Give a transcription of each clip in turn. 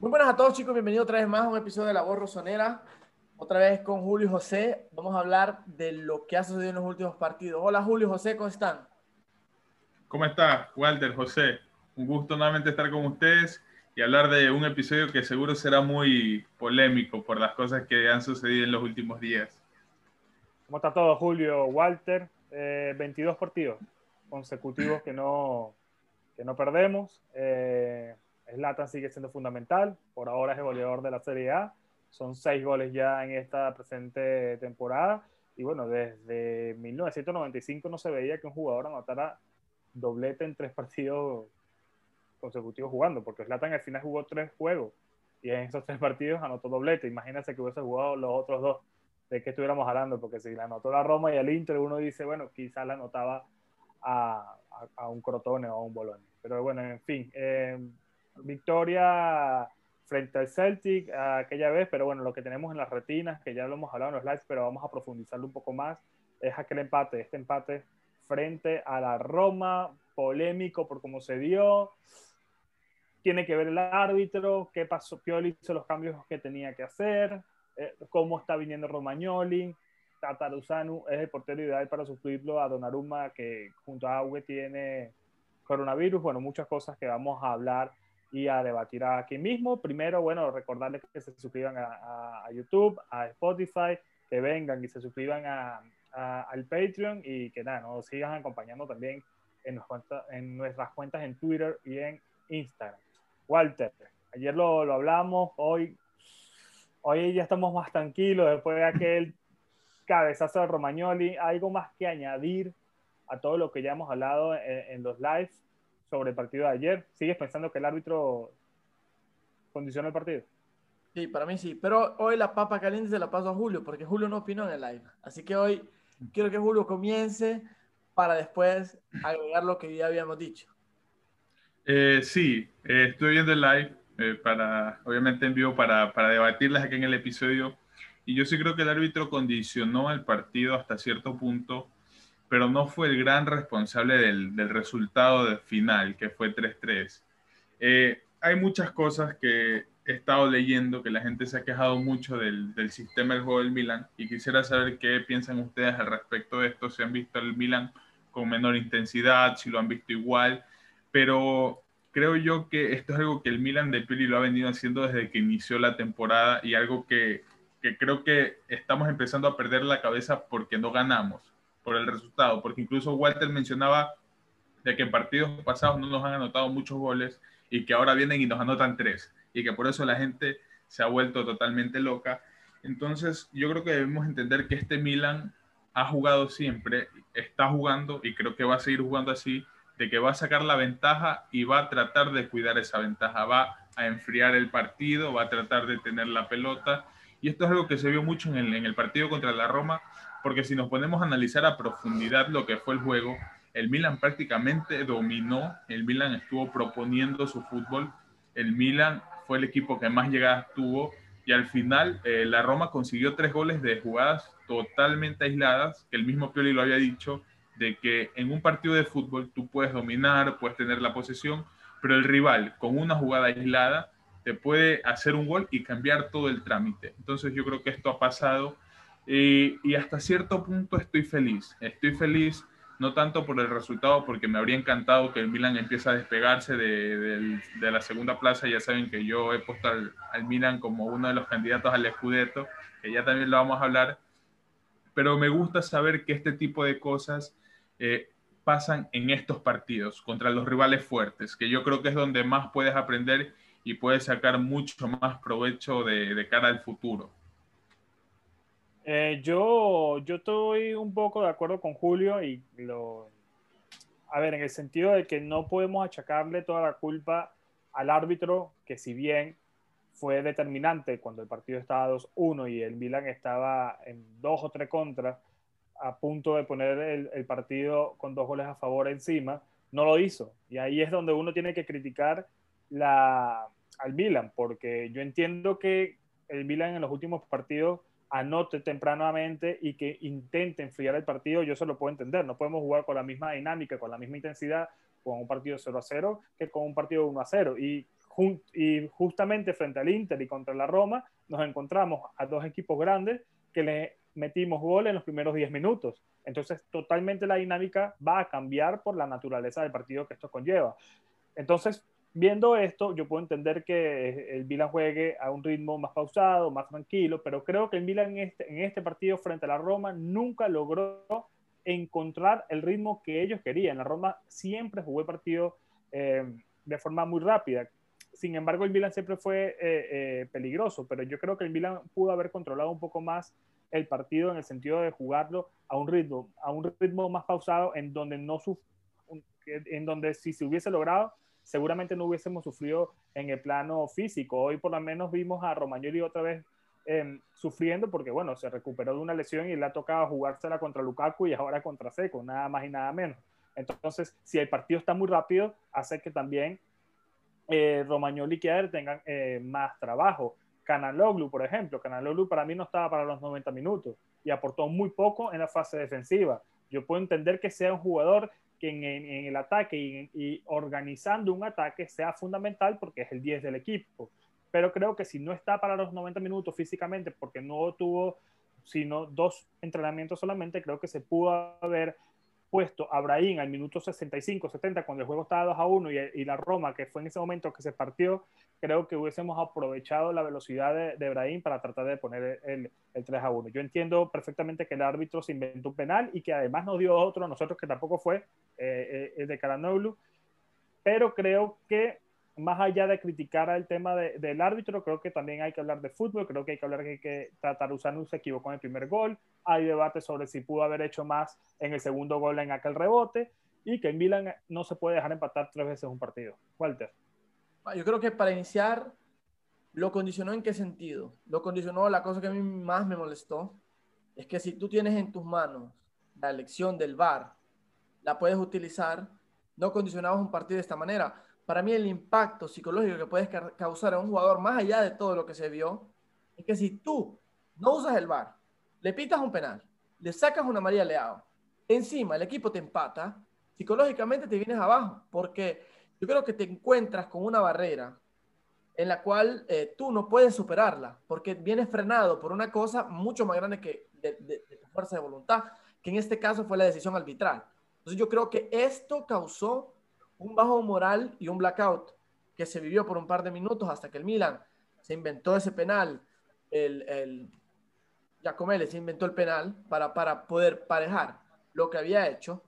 Muy buenas a todos chicos, bienvenidos otra vez más a un episodio de La Voz Rosonera. Otra vez con Julio y José. Vamos a hablar de lo que ha sucedido en los últimos partidos. Hola Julio y José, ¿cómo están? ¿Cómo está Walter, José? Un gusto nuevamente estar con ustedes y hablar de un episodio que seguro será muy polémico por las cosas que han sucedido en los últimos días. ¿Cómo está todo, Julio? Walter, 22 eh, partidos consecutivos que no, que no perdemos. Eh, Zlatan sigue siendo fundamental. Por ahora es el goleador de la Serie A. Son seis goles ya en esta presente temporada. Y bueno, desde 1995 no se veía que un jugador anotara doblete en tres partidos consecutivos jugando, porque Zlatan al final jugó tres juegos y en esos tres partidos anotó doblete. Imagínense que hubiese jugado los otros dos, de qué estuviéramos hablando, porque si la anotó la Roma y el Inter, uno dice, bueno, quizás la anotaba a, un Crotone o a un Bologna. Pero bueno, en fin, eh, victoria frente al Celtic aquella vez, pero bueno, lo que tenemos en las retinas, que ya lo hemos hablado en los lives, pero vamos a profundizarlo un poco más, es aquel empate, este empate frente a la Roma, polémico por cómo se dio, tiene que ver el árbitro, qué pasó, Pioli hizo los cambios que tenía que hacer, eh, cómo está viniendo Romagnoli, Tataruzanu es el portero ideal para suplirlo a Donnarumma, que junto a Aue tiene coronavirus, bueno, muchas cosas que vamos a hablar y a debatir aquí mismo. Primero, bueno, recordarles que se suscriban a, YouTube, a Spotify, que vengan y se suscriban a, al Patreon y que nada, nos sigan acompañando también en, en nuestras cuentas en Twitter y en Instagram. Walter, ayer lo, lo hablamos, hoy, hoy ya estamos más tranquilos después de aquel cabezazo de Romagnoli. ¿Algo más que añadir a todo lo que ya hemos hablado en los lives? Sobre el partido de ayer. ¿Sigues pensando que el árbitro condicionó el partido? Sí, para mí sí. Pero hoy la papa caliente se la paso a Julio, porque Julio no opinó en el live. Así que hoy quiero que Julio comience para después agregar lo que ya habíamos dicho. Eh, sí, eh, estoy viendo el live eh, para, obviamente en vivo para, para debatirlas aquí en el episodio. Y yo sí creo que el árbitro condicionó el partido hasta cierto punto pero no fue el gran responsable del, del resultado de final, que fue 3-3. Eh, hay muchas cosas que he estado leyendo, que la gente se ha quejado mucho del, del, sistema del juego del Milan, y quisiera saber qué piensan ustedes al respecto de esto, si han visto el Milan con menor intensidad, si lo han visto igual, pero creo yo que esto es algo que el Milan de Pili lo ha venido haciendo desde que inició la temporada y algo que, que creo que estamos empezando a perder la cabeza porque no ganamos por el resultado, porque incluso Walter mencionaba de que en partidos pasados no nos han anotado muchos goles y que ahora vienen y nos anotan tres y que por eso la gente se ha vuelto totalmente loca. Entonces yo creo que debemos entender que este Milan ha jugado siempre, está jugando y creo que va a seguir jugando así, de que va a sacar la ventaja y va a tratar de cuidar esa ventaja, va a enfriar el partido, va a tratar de tener la pelota. Y esto es algo que se vio mucho en el, en el partido contra la Roma, porque si nos ponemos a analizar a profundidad lo que fue el juego, el Milan prácticamente dominó, el Milan estuvo proponiendo su fútbol, el Milan fue el equipo que más llegadas tuvo y al final eh, la Roma consiguió tres goles de jugadas totalmente aisladas, que el mismo Pioli lo había dicho, de que en un partido de fútbol tú puedes dominar, puedes tener la posesión, pero el rival con una jugada aislada te puede hacer un gol y cambiar todo el trámite. Entonces yo creo que esto ha pasado y, hasta cierto punto estoy feliz. Estoy feliz no tanto por el resultado, porque me habría encantado que el Milan empiece a despegarse de, la segunda plaza. Ya saben que yo he puesto al, Milan como uno de los candidatos al Scudetto, que ya también lo vamos a hablar. Pero me gusta saber que este tipo de cosas eh, pasan en estos partidos contra los rivales fuertes, que yo creo que es donde más puedes aprender y puedes sacar mucho más provecho de cara al futuro. Eh, yo, yo estoy un poco de acuerdo con Julio y lo... A ver, en el sentido de que no podemos achacarle toda la culpa al árbitro, que si bien fue determinante cuando el partido estaba 2-1 y el Milan estaba en 2 o 3 contras, a punto de poner el, el, partido con dos goles a favor encima, no lo hizo. Y ahí es donde uno tiene que criticar la, al Milan, porque yo entiendo que el Milan en los últimos partidos anote tempranamente y que intente enfriar el partido, yo se lo puedo entender. No podemos jugar con la misma dinámica, con la misma intensidad con un partido 0 a 0 que con un partido 1 a 0. Y justamente frente al Inter y contra la Roma, nos encontramos a dos equipos grandes que le metimos gol en los primeros 10 minutos. Entonces, totalmente la dinámica va a cambiar por la naturaleza del partido que esto conlleva. Entonces, viendo esto, yo puedo entender que el Milan juegue a un ritmo más pausado, más tranquilo, pero creo que el Milan en este, en este partido frente a la Roma nunca logró encontrar el ritmo que ellos querían. La Roma siempre jugó el partido eh, de forma muy rápida. Sin embargo, el Milan siempre fue eh, eh, peligroso, pero yo creo que el Milan pudo haber controlado un poco más el partido en el sentido de jugarlo a un ritmo, a un ritmo más pausado en donde no en donde si se hubiese logrado seguramente no hubiésemos sufrido en el plano físico. Hoy por lo menos vimos a Romagnoli otra vez em, sufriendo porque, bueno, se recuperó de una lesión y le ha tocado jugársela contra Lukaku y ahora contra Seco, nada más y nada menos. Entonces, si el partido está muy rápido, hace que también eh, Romagnoli y Kier tengan eh, más trabajo. Canaloglu, por ejemplo, Canaloglu para mí no estaba para los 90 minutos y aportó muy poco en la fase defensiva. Yo puedo entender que sea un jugador que en, el ataque y, organizando un ataque sea fundamental porque es el 10 del equipo. Pero creo que si no está para los 90 minutos físicamente porque no tuvo sino dos entrenamientos solamente, creo que se pudo haber puesto a Brahim al minuto 65, 70, cuando el juego estaba 2 a 1 y, la Roma, que fue en ese momento que se partió, creo que hubiésemos aprovechado la velocidad de, de Brahim para tratar de poner el, el, 3 a 1. Yo entiendo perfectamente que el árbitro se inventó un penal y que además nos dio otro a nosotros que tampoco fue eh, eh, el de Caranoglu, pero creo que más allá de criticar el tema del árbitro, creo que también hay que hablar de fútbol, creo que hay que hablar que, que Tataruzano se equivocó en el primer gol, hay debate sobre si pudo haber hecho más en el segundo gol en aquel rebote, y que en Milan no se puede dejar empatar tres veces un partido. Walter. Ah, yo creo que para iniciar, lo condicionó en qué sentido? Lo condicionó, la cosa que a mí más me molestó, es que si tú tienes en tus manos la elección del VAR, la puedes utilizar, no condicionamos un partido de esta manera para mí el impacto psicológico que puedes causar a un jugador, más allá de todo lo que se vio, es que si tú no usas el VAR, le pitas un penal, le sacas una María Leao, encima el equipo te empata, psicológicamente te vienes abajo, porque yo creo que te encuentras con una barrera en la cual eh, tú no puedes superarla, porque vienes frenado por una cosa mucho más grande que de, tu fuerza de voluntad, que en este caso fue la decisión arbitral. Entonces yo creo que esto causó un bajo moral y un blackout que se vivió por un par de minutos hasta que el Milan se inventó ese penal, el, el Giacomelli se inventó el penal para, para poder parejar lo que había hecho,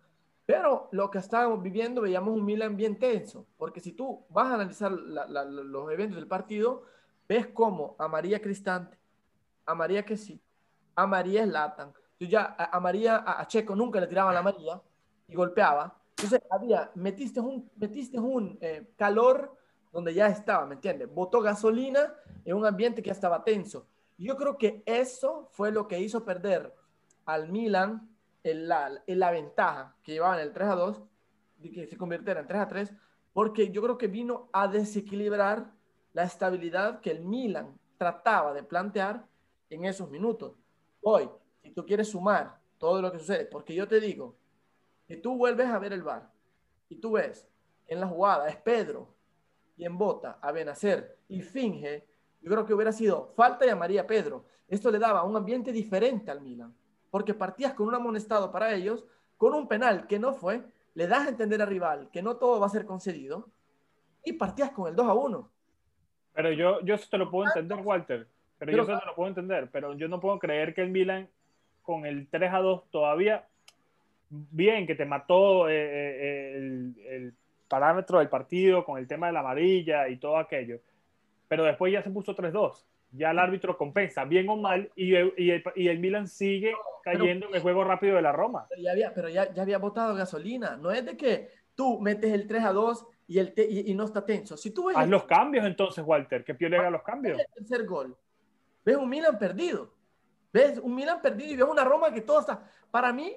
pero lo que estábamos viviendo veíamos un Milan bien tenso, porque si tú vas a analizar los eventos del partido, ves como a María Cristante, a María que sí, a María Slatan, tú ya a, María, a, Checo nunca le tiraban la María y golpeaba, entonces, metiste un, metiste un eh, calor donde ya estaba, ¿me entiendes? Botó gasolina en un ambiente que ya estaba tenso. Yo creo que eso fue lo que hizo perder al Milan en la, en la ventaja que llevaban el 3 a 2, y que se convirtiera en 3 a 3, porque yo creo que vino a desequilibrar la estabilidad que el Milan trataba de plantear en esos minutos. Hoy, si tú quieres sumar todo lo que sucede, porque yo te digo, y tú vuelves a ver el bar y tú ves en la jugada es Pedro y en bota a Benacer y finge, yo creo que hubiera sido falta y a María Pedro. Esto le daba un ambiente diferente al Milan, porque partías con un amonestado para ellos, con un penal que no fue, le das a entender al rival que no todo va a ser concedido y partías con el 2 a 1. Pero yo, yo te lo puedo entender, Walter. Pero, yo eso te lo puedo entender. Pero yo no puedo creer que el Milan con el 3 a 2 todavía bien que te mató eh, eh, el, parámetro del partido con el tema de la amarilla y todo aquello, pero después ya se puso 3-2. Ya el árbitro compensa, bien o mal, y, y, el, y el, Milan sigue cayendo en el juego rápido de la Roma. Pero ya había, pero ya, ya había botado gasolina. No es de que tú metes el 3 a 2 y, el y, no está tenso. Si tú ves Haz los cambios entonces, Walter, que Pio haga los cambios. El tercer gol. Ves un Milan perdido. Ves un Milan perdido y ves una Roma que todo está. Para mí,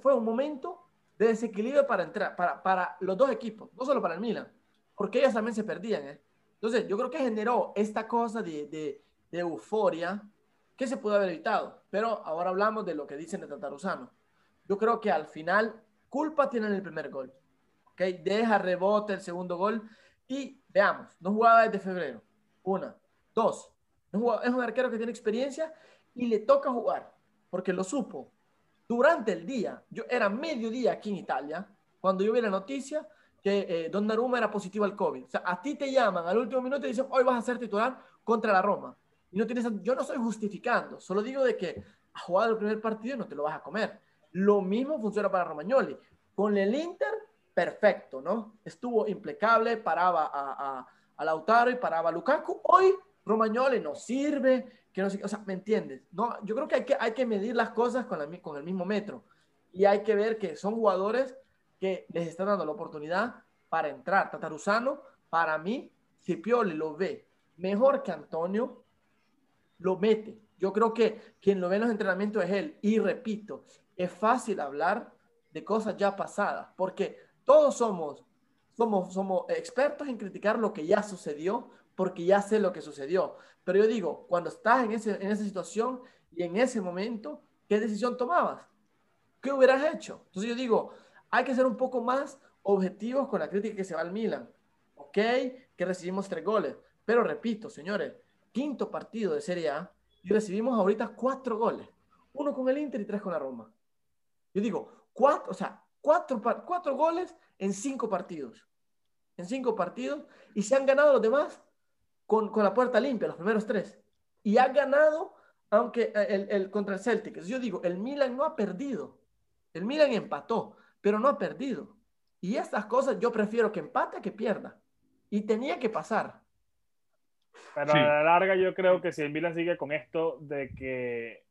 fue un momento de desequilibrio para, entrar, para, para los dos equipos, no solo para el Milan, porque ellos también se perdían. ¿eh? Entonces, yo creo que generó esta cosa de, de, de, euforia que se pudo haber evitado. Pero ahora hablamos de lo que dicen de Tataruzano. Yo creo que al final, culpa tienen el primer gol. ¿okay? Deja rebote el segundo gol. Y veamos, no jugaba desde febrero. Una. Dos. Es un arquero que tiene experiencia y le toca jugar, porque lo supo. Durante el día, yo era mediodía aquí en Italia, cuando yo vi la noticia que eh, Donnarumma era positivo al COVID. O sea, a ti te llaman al último minuto y dicen, hoy vas a ser titular contra la Roma. Y no tienes, yo no estoy justificando, solo digo de que has jugado el primer partido y no te lo vas a comer. Lo mismo funciona para Romagnoli. Con el Inter, perfecto, ¿no? Estuvo impecable, paraba a, a, a Lautaro y paraba a Lukaku. Hoy Romagnoli no sirve, no o sea, ¿me entiendes? No, yo creo que hay que, hay que medir las cosas con el mismo metro y hay que ver que son jugadores que les están dando la oportunidad para entrar. Tataruzano, para mí, si Pioli lo ve mejor que Antonio, lo mete. Yo creo que quien lo ve en los entrenamientos es él. Y repito, es fácil hablar de cosas ya pasadas, porque todos somos, somos, somos expertos en criticar lo que ya sucedió, porque ya sé lo que sucedió. Pero yo digo, cuando estás en, ese, en esa situación y en ese momento, ¿qué decisión tomabas? ¿Qué hubieras hecho? Entonces yo digo, hay que ser un poco más objetivos con la crítica que se va al Milan. Ok, que recibimos tres goles. Pero repito, señores, quinto partido de Serie A y recibimos ahorita cuatro goles. Uno con el Inter y tres con la Roma. Yo digo, cuatro, o sea, cuatro, cuatro goles en cinco partidos. En cinco partidos. Y se han ganado los demás con, con la puerta limpia, los primeros tres. Y ha ganado, aunque eh, el, el, contra el Celtic. Yo digo, el Milan no ha perdido. El Milan empató, pero no ha perdido. Y estas cosas yo prefiero que empate que pierda. Y tenía que pasar. Pero sí. a la larga yo creo que si el Milan sigue con esto de que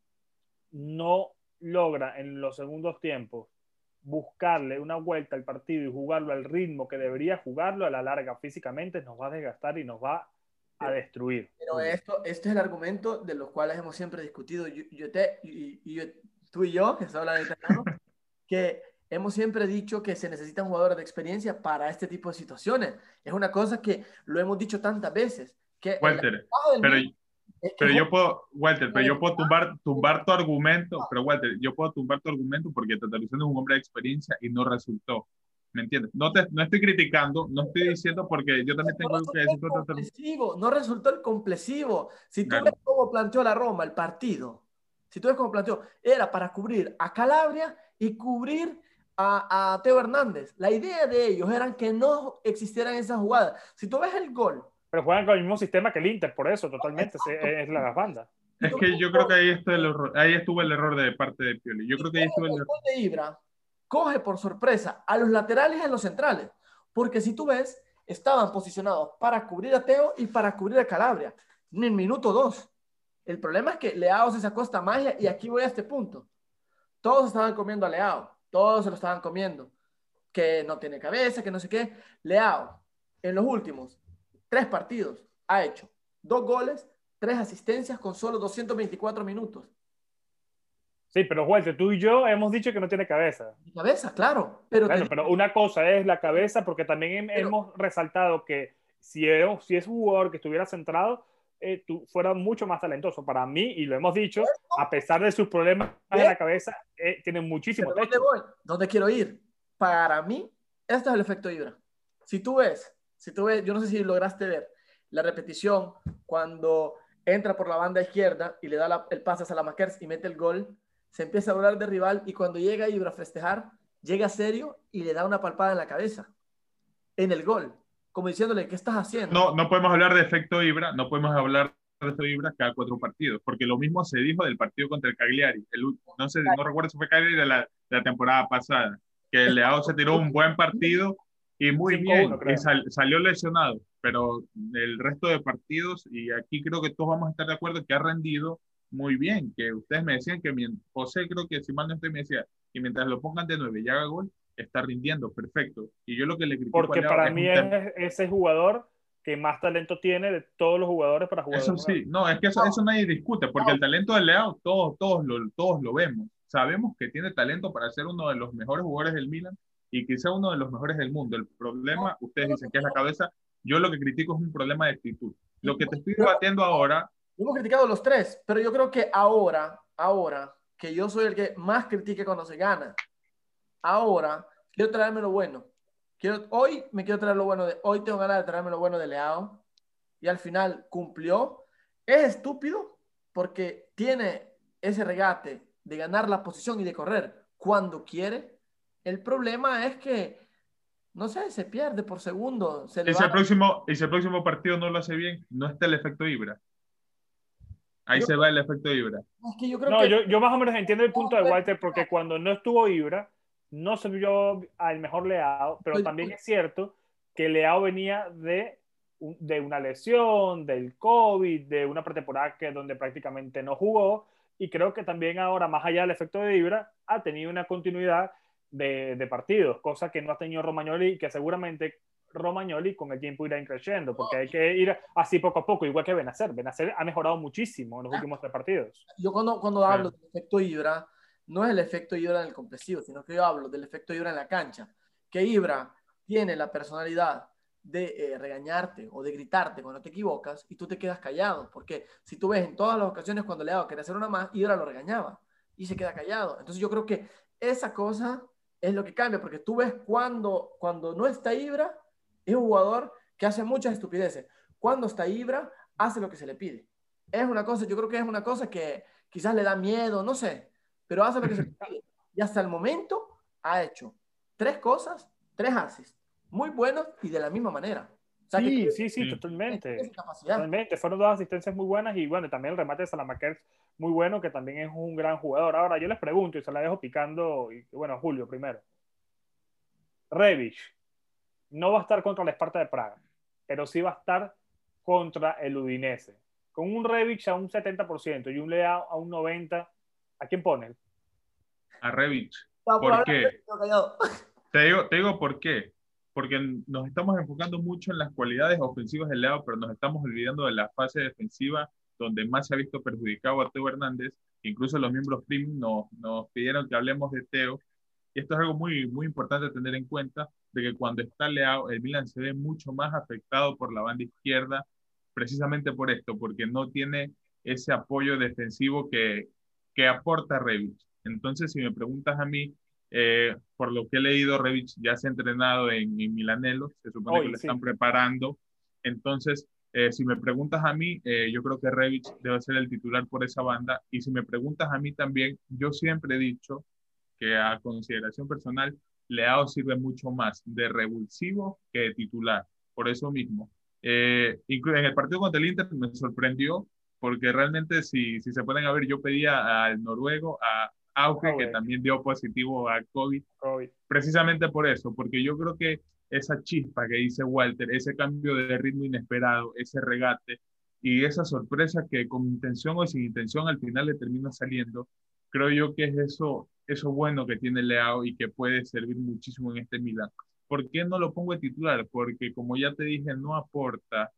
no logra en los segundos tiempos buscarle una vuelta al partido y jugarlo al ritmo que debería jugarlo, a la larga físicamente nos va a desgastar y nos va a destruir. Pero esto, este es el argumento de los cuales hemos siempre discutido. Yo, yo te, y, y yo, tú y yo, que se habla de italiano, que hemos siempre dicho que se necesitan jugadores de experiencia para este tipo de situaciones. Es una cosa que lo hemos dicho tantas veces. Que Walter, pero, pero yo puedo, Walter, pero yo puedo tumbar, tumbar tu argumento, pero Walter, yo puedo tumbar tu argumento porque Tataruzano es un hombre de experiencia y no resultó. ¿Me entiendes? No, te, no estoy criticando, no estoy diciendo porque yo también tengo que decir. Complesivo, no resultó el complesivo. Si tú claro. ves cómo planteó la Roma el partido, si tú ves cómo planteó, era para cubrir a Calabria y cubrir a, a Teo Hernández. La idea de ellos era que no existieran esas jugadas. Si tú ves el gol, pero juegan con el mismo sistema que el Inter, por eso, totalmente, es la banda. Es que yo creo que ahí, está el error, ahí estuvo el error de parte de Pioli. Yo creo que ahí estuvo el error. de Ibra coge por sorpresa a los laterales y a los centrales, porque si tú ves, estaban posicionados para cubrir a Teo y para cubrir a Calabria, en el minuto dos. El problema es que Leao se sacó esta magia y aquí voy a este punto. Todos estaban comiendo a Leao, todos se lo estaban comiendo, que no tiene cabeza, que no sé qué. Leao, en los últimos tres partidos, ha hecho dos goles, tres asistencias con solo 224 minutos. Sí, pero Walter, tú y yo hemos dicho que no tiene cabeza. Cabeza, claro. Pero, te... pero una cosa es la cabeza, porque también pero... hemos resaltado que si es, si es un jugador que estuviera centrado, eh, tú, fuera mucho más talentoso. Para mí, y lo hemos dicho, a pesar de sus problemas de la cabeza, eh, tiene muchísimo ¿Dónde voy? ¿Dónde quiero ir? Para mí, este es el efecto Ibra. Si tú ves si tú ves, yo no sé si lograste ver la repetición cuando entra por la banda izquierda y le da la, el pase a Salamakers y mete el gol, se empieza a hablar de rival y cuando llega Ibra a festejar, llega serio y le da una palpada en la cabeza, en el gol, como diciéndole, ¿qué estás haciendo? No, no podemos hablar de efecto Ibra, no podemos hablar de efecto Ibra cada cuatro partidos, porque lo mismo se dijo del partido contra el Cagliari, el, no sé, no recuerdo si fue Cagliari de la, de la temporada pasada, que el Leao se tiró un buen partido y muy sí, bien, uno, y sal, salió lesionado, pero el resto de partidos, y aquí creo que todos vamos a estar de acuerdo que ha rendido muy bien, que ustedes me decían que José creo que si mal no estoy me decía que mientras lo pongan de nueve y haga gol, está rindiendo, perfecto. Y yo lo que le critico Porque para es mí es ese jugador que más talento tiene de todos los jugadores para jugar. Eso sí, no, es que eso, eso nadie discute, porque no. el talento de Leao todos, todos, lo, todos lo vemos. Sabemos que tiene talento para ser uno de los mejores jugadores del Milan, y quizá uno de los mejores del mundo. El problema, ustedes dicen que es la cabeza, yo lo que critico es un problema de actitud. Lo que te estoy debatiendo ahora... Hemos criticado los tres, pero yo creo que ahora, ahora, que yo soy el que más critique cuando se gana, ahora quiero traerme lo bueno. quiero, hoy me quiero traer lo bueno de, hoy tengo ganas de traerme lo bueno de Leao y al final cumplió. Es estúpido porque tiene ese regate de ganar la posición y de correr cuando quiere. El problema es que, no sé, se pierde por segundo. Se y, si el próximo, y si el próximo partido no lo hace bien, no está el efecto Ibra. Ahí se va el efecto Ibra. yo, no, yo, yo, más o menos entiendo el punto de Walter porque cuando no estuvo Ibra, no se vio al mejor Leao, pero también es cierto que Leao venía de, de una lesión, del COVID, de una pretemporada que, donde prácticamente no jugó, y creo que también ahora, más allá del efecto de Ibra, ha tenido una continuidad de, de partidos, cosa que no ha tenido Romagnoli y que seguramente Romagnoli con el tiempo irá creciendo, porque hay que ir así poco a poco, igual que Benacer. Benacer ha mejorado muchísimo en los últimos tres partidos. Yo cuando, cuando hablo del efecto Ibra, no es el efecto Ibra en el complexivo, sino que yo hablo del efecto Ibra en la cancha. Que Ibra tiene la personalidad de eh, regañarte o de gritarte cuando te equivocas y tú te quedas callado. Porque si tú ves en todas las ocasiones cuando le hago querer hacer una más, Ibra lo regañaba y se queda callado. Entonces yo creo que esa cosa es lo que cambia, porque tú ves cuando, cuando no está Ibra, es un jugador que hace muchas estupideces. Cuando está Ibra, hace lo que se le pide. Es una cosa, yo creo que es una cosa que quizás le da miedo, no sé, pero hace lo que se le pide. Y hasta el momento ha hecho tres cosas, tres haces, muy buenos y de la misma manera. sí, sí, sí, totalmente. Totalmente. Fueron dos asistencias muy buenas y bueno, también el remate de Salamaker muy bueno, que también es un gran jugador. Ahora yo les pregunto y se la dejo picando, y bueno, Julio primero. Revich, no va a estar contra la Esparta de Praga, pero sí va a estar contra el Udinese. Con un Revich a un 70% y un Lea a un 90%, ¿a quién pone? A Revich. ¿Por qué? Te digo, te digo por qué. Porque nos estamos enfocando mucho en las cualidades ofensivas del Leo, pero nos estamos olvidando de la fase defensiva donde más se ha visto perjudicado a Teo Hernández. Incluso los miembros premium nos, nos pidieron que hablemos de Teo. Y esto es algo muy, muy importante tener en cuenta de que cuando está Leao, el Milan se ve mucho más afectado por la banda izquierda, precisamente por esto, porque no tiene ese apoyo defensivo que, que aporta Revich. Entonces, si me preguntas a mí, eh, por lo que he leído, Revich ya se ha entrenado en, en Milanelo, se supone que lo están preparando. Entonces, eh, si me preguntas a mí, eh, yo creo que Revich debe ser el titular por esa banda. Y si me preguntas a mí también, yo siempre he dicho que a consideración personal, Leao sirve mucho más de revulsivo que de titular. Por eso mismo. Eh, en el partido contra el Inter me sorprendió porque realmente si, si se pueden ver, yo pedía al noruego, a Auge, que también dio positivo a COVID, precisamente por eso, porque yo creo que esa chispa que dice Walter, ese cambio de ritmo inesperado, ese regate y esa sorpresa que con intención o sin intención al final le termina saliendo, creo yo que es eso, eso bueno que tiene Leao y que puede servir muchísimo en este Milan. ¿Por qué no lo pongo de titular? Porque como ya te dije, no aporta,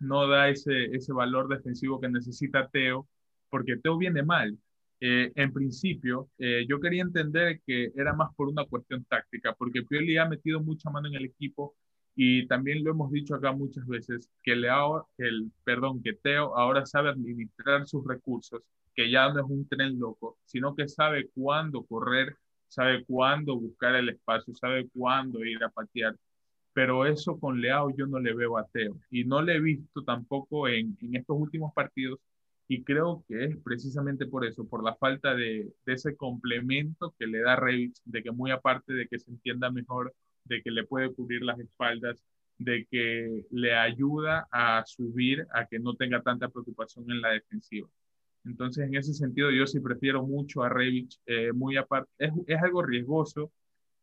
no da ese, ese valor defensivo que necesita Teo, porque Teo viene mal. Eh, en principio, eh, yo quería entender que era más por una cuestión táctica, porque Pioli ha metido mucha mano en el equipo y también lo hemos dicho acá muchas veces, que, Leao, el, perdón, que Teo ahora sabe administrar sus recursos que ya no es un tren loco, sino que sabe cuándo correr, sabe cuándo buscar el espacio, sabe cuándo ir a patear. Pero eso con Leao yo no le veo a Teo y no le he visto tampoco en, en estos últimos partidos y creo que es precisamente por eso, por la falta de, de ese complemento que le da Revich, de que muy aparte de que se entienda mejor, de que le puede cubrir las espaldas, de que le ayuda a subir, a que no tenga tanta preocupación en la defensiva. Entonces, en ese sentido, yo sí prefiero mucho a Revich, eh, muy aparte. Es, es, algo riesgoso,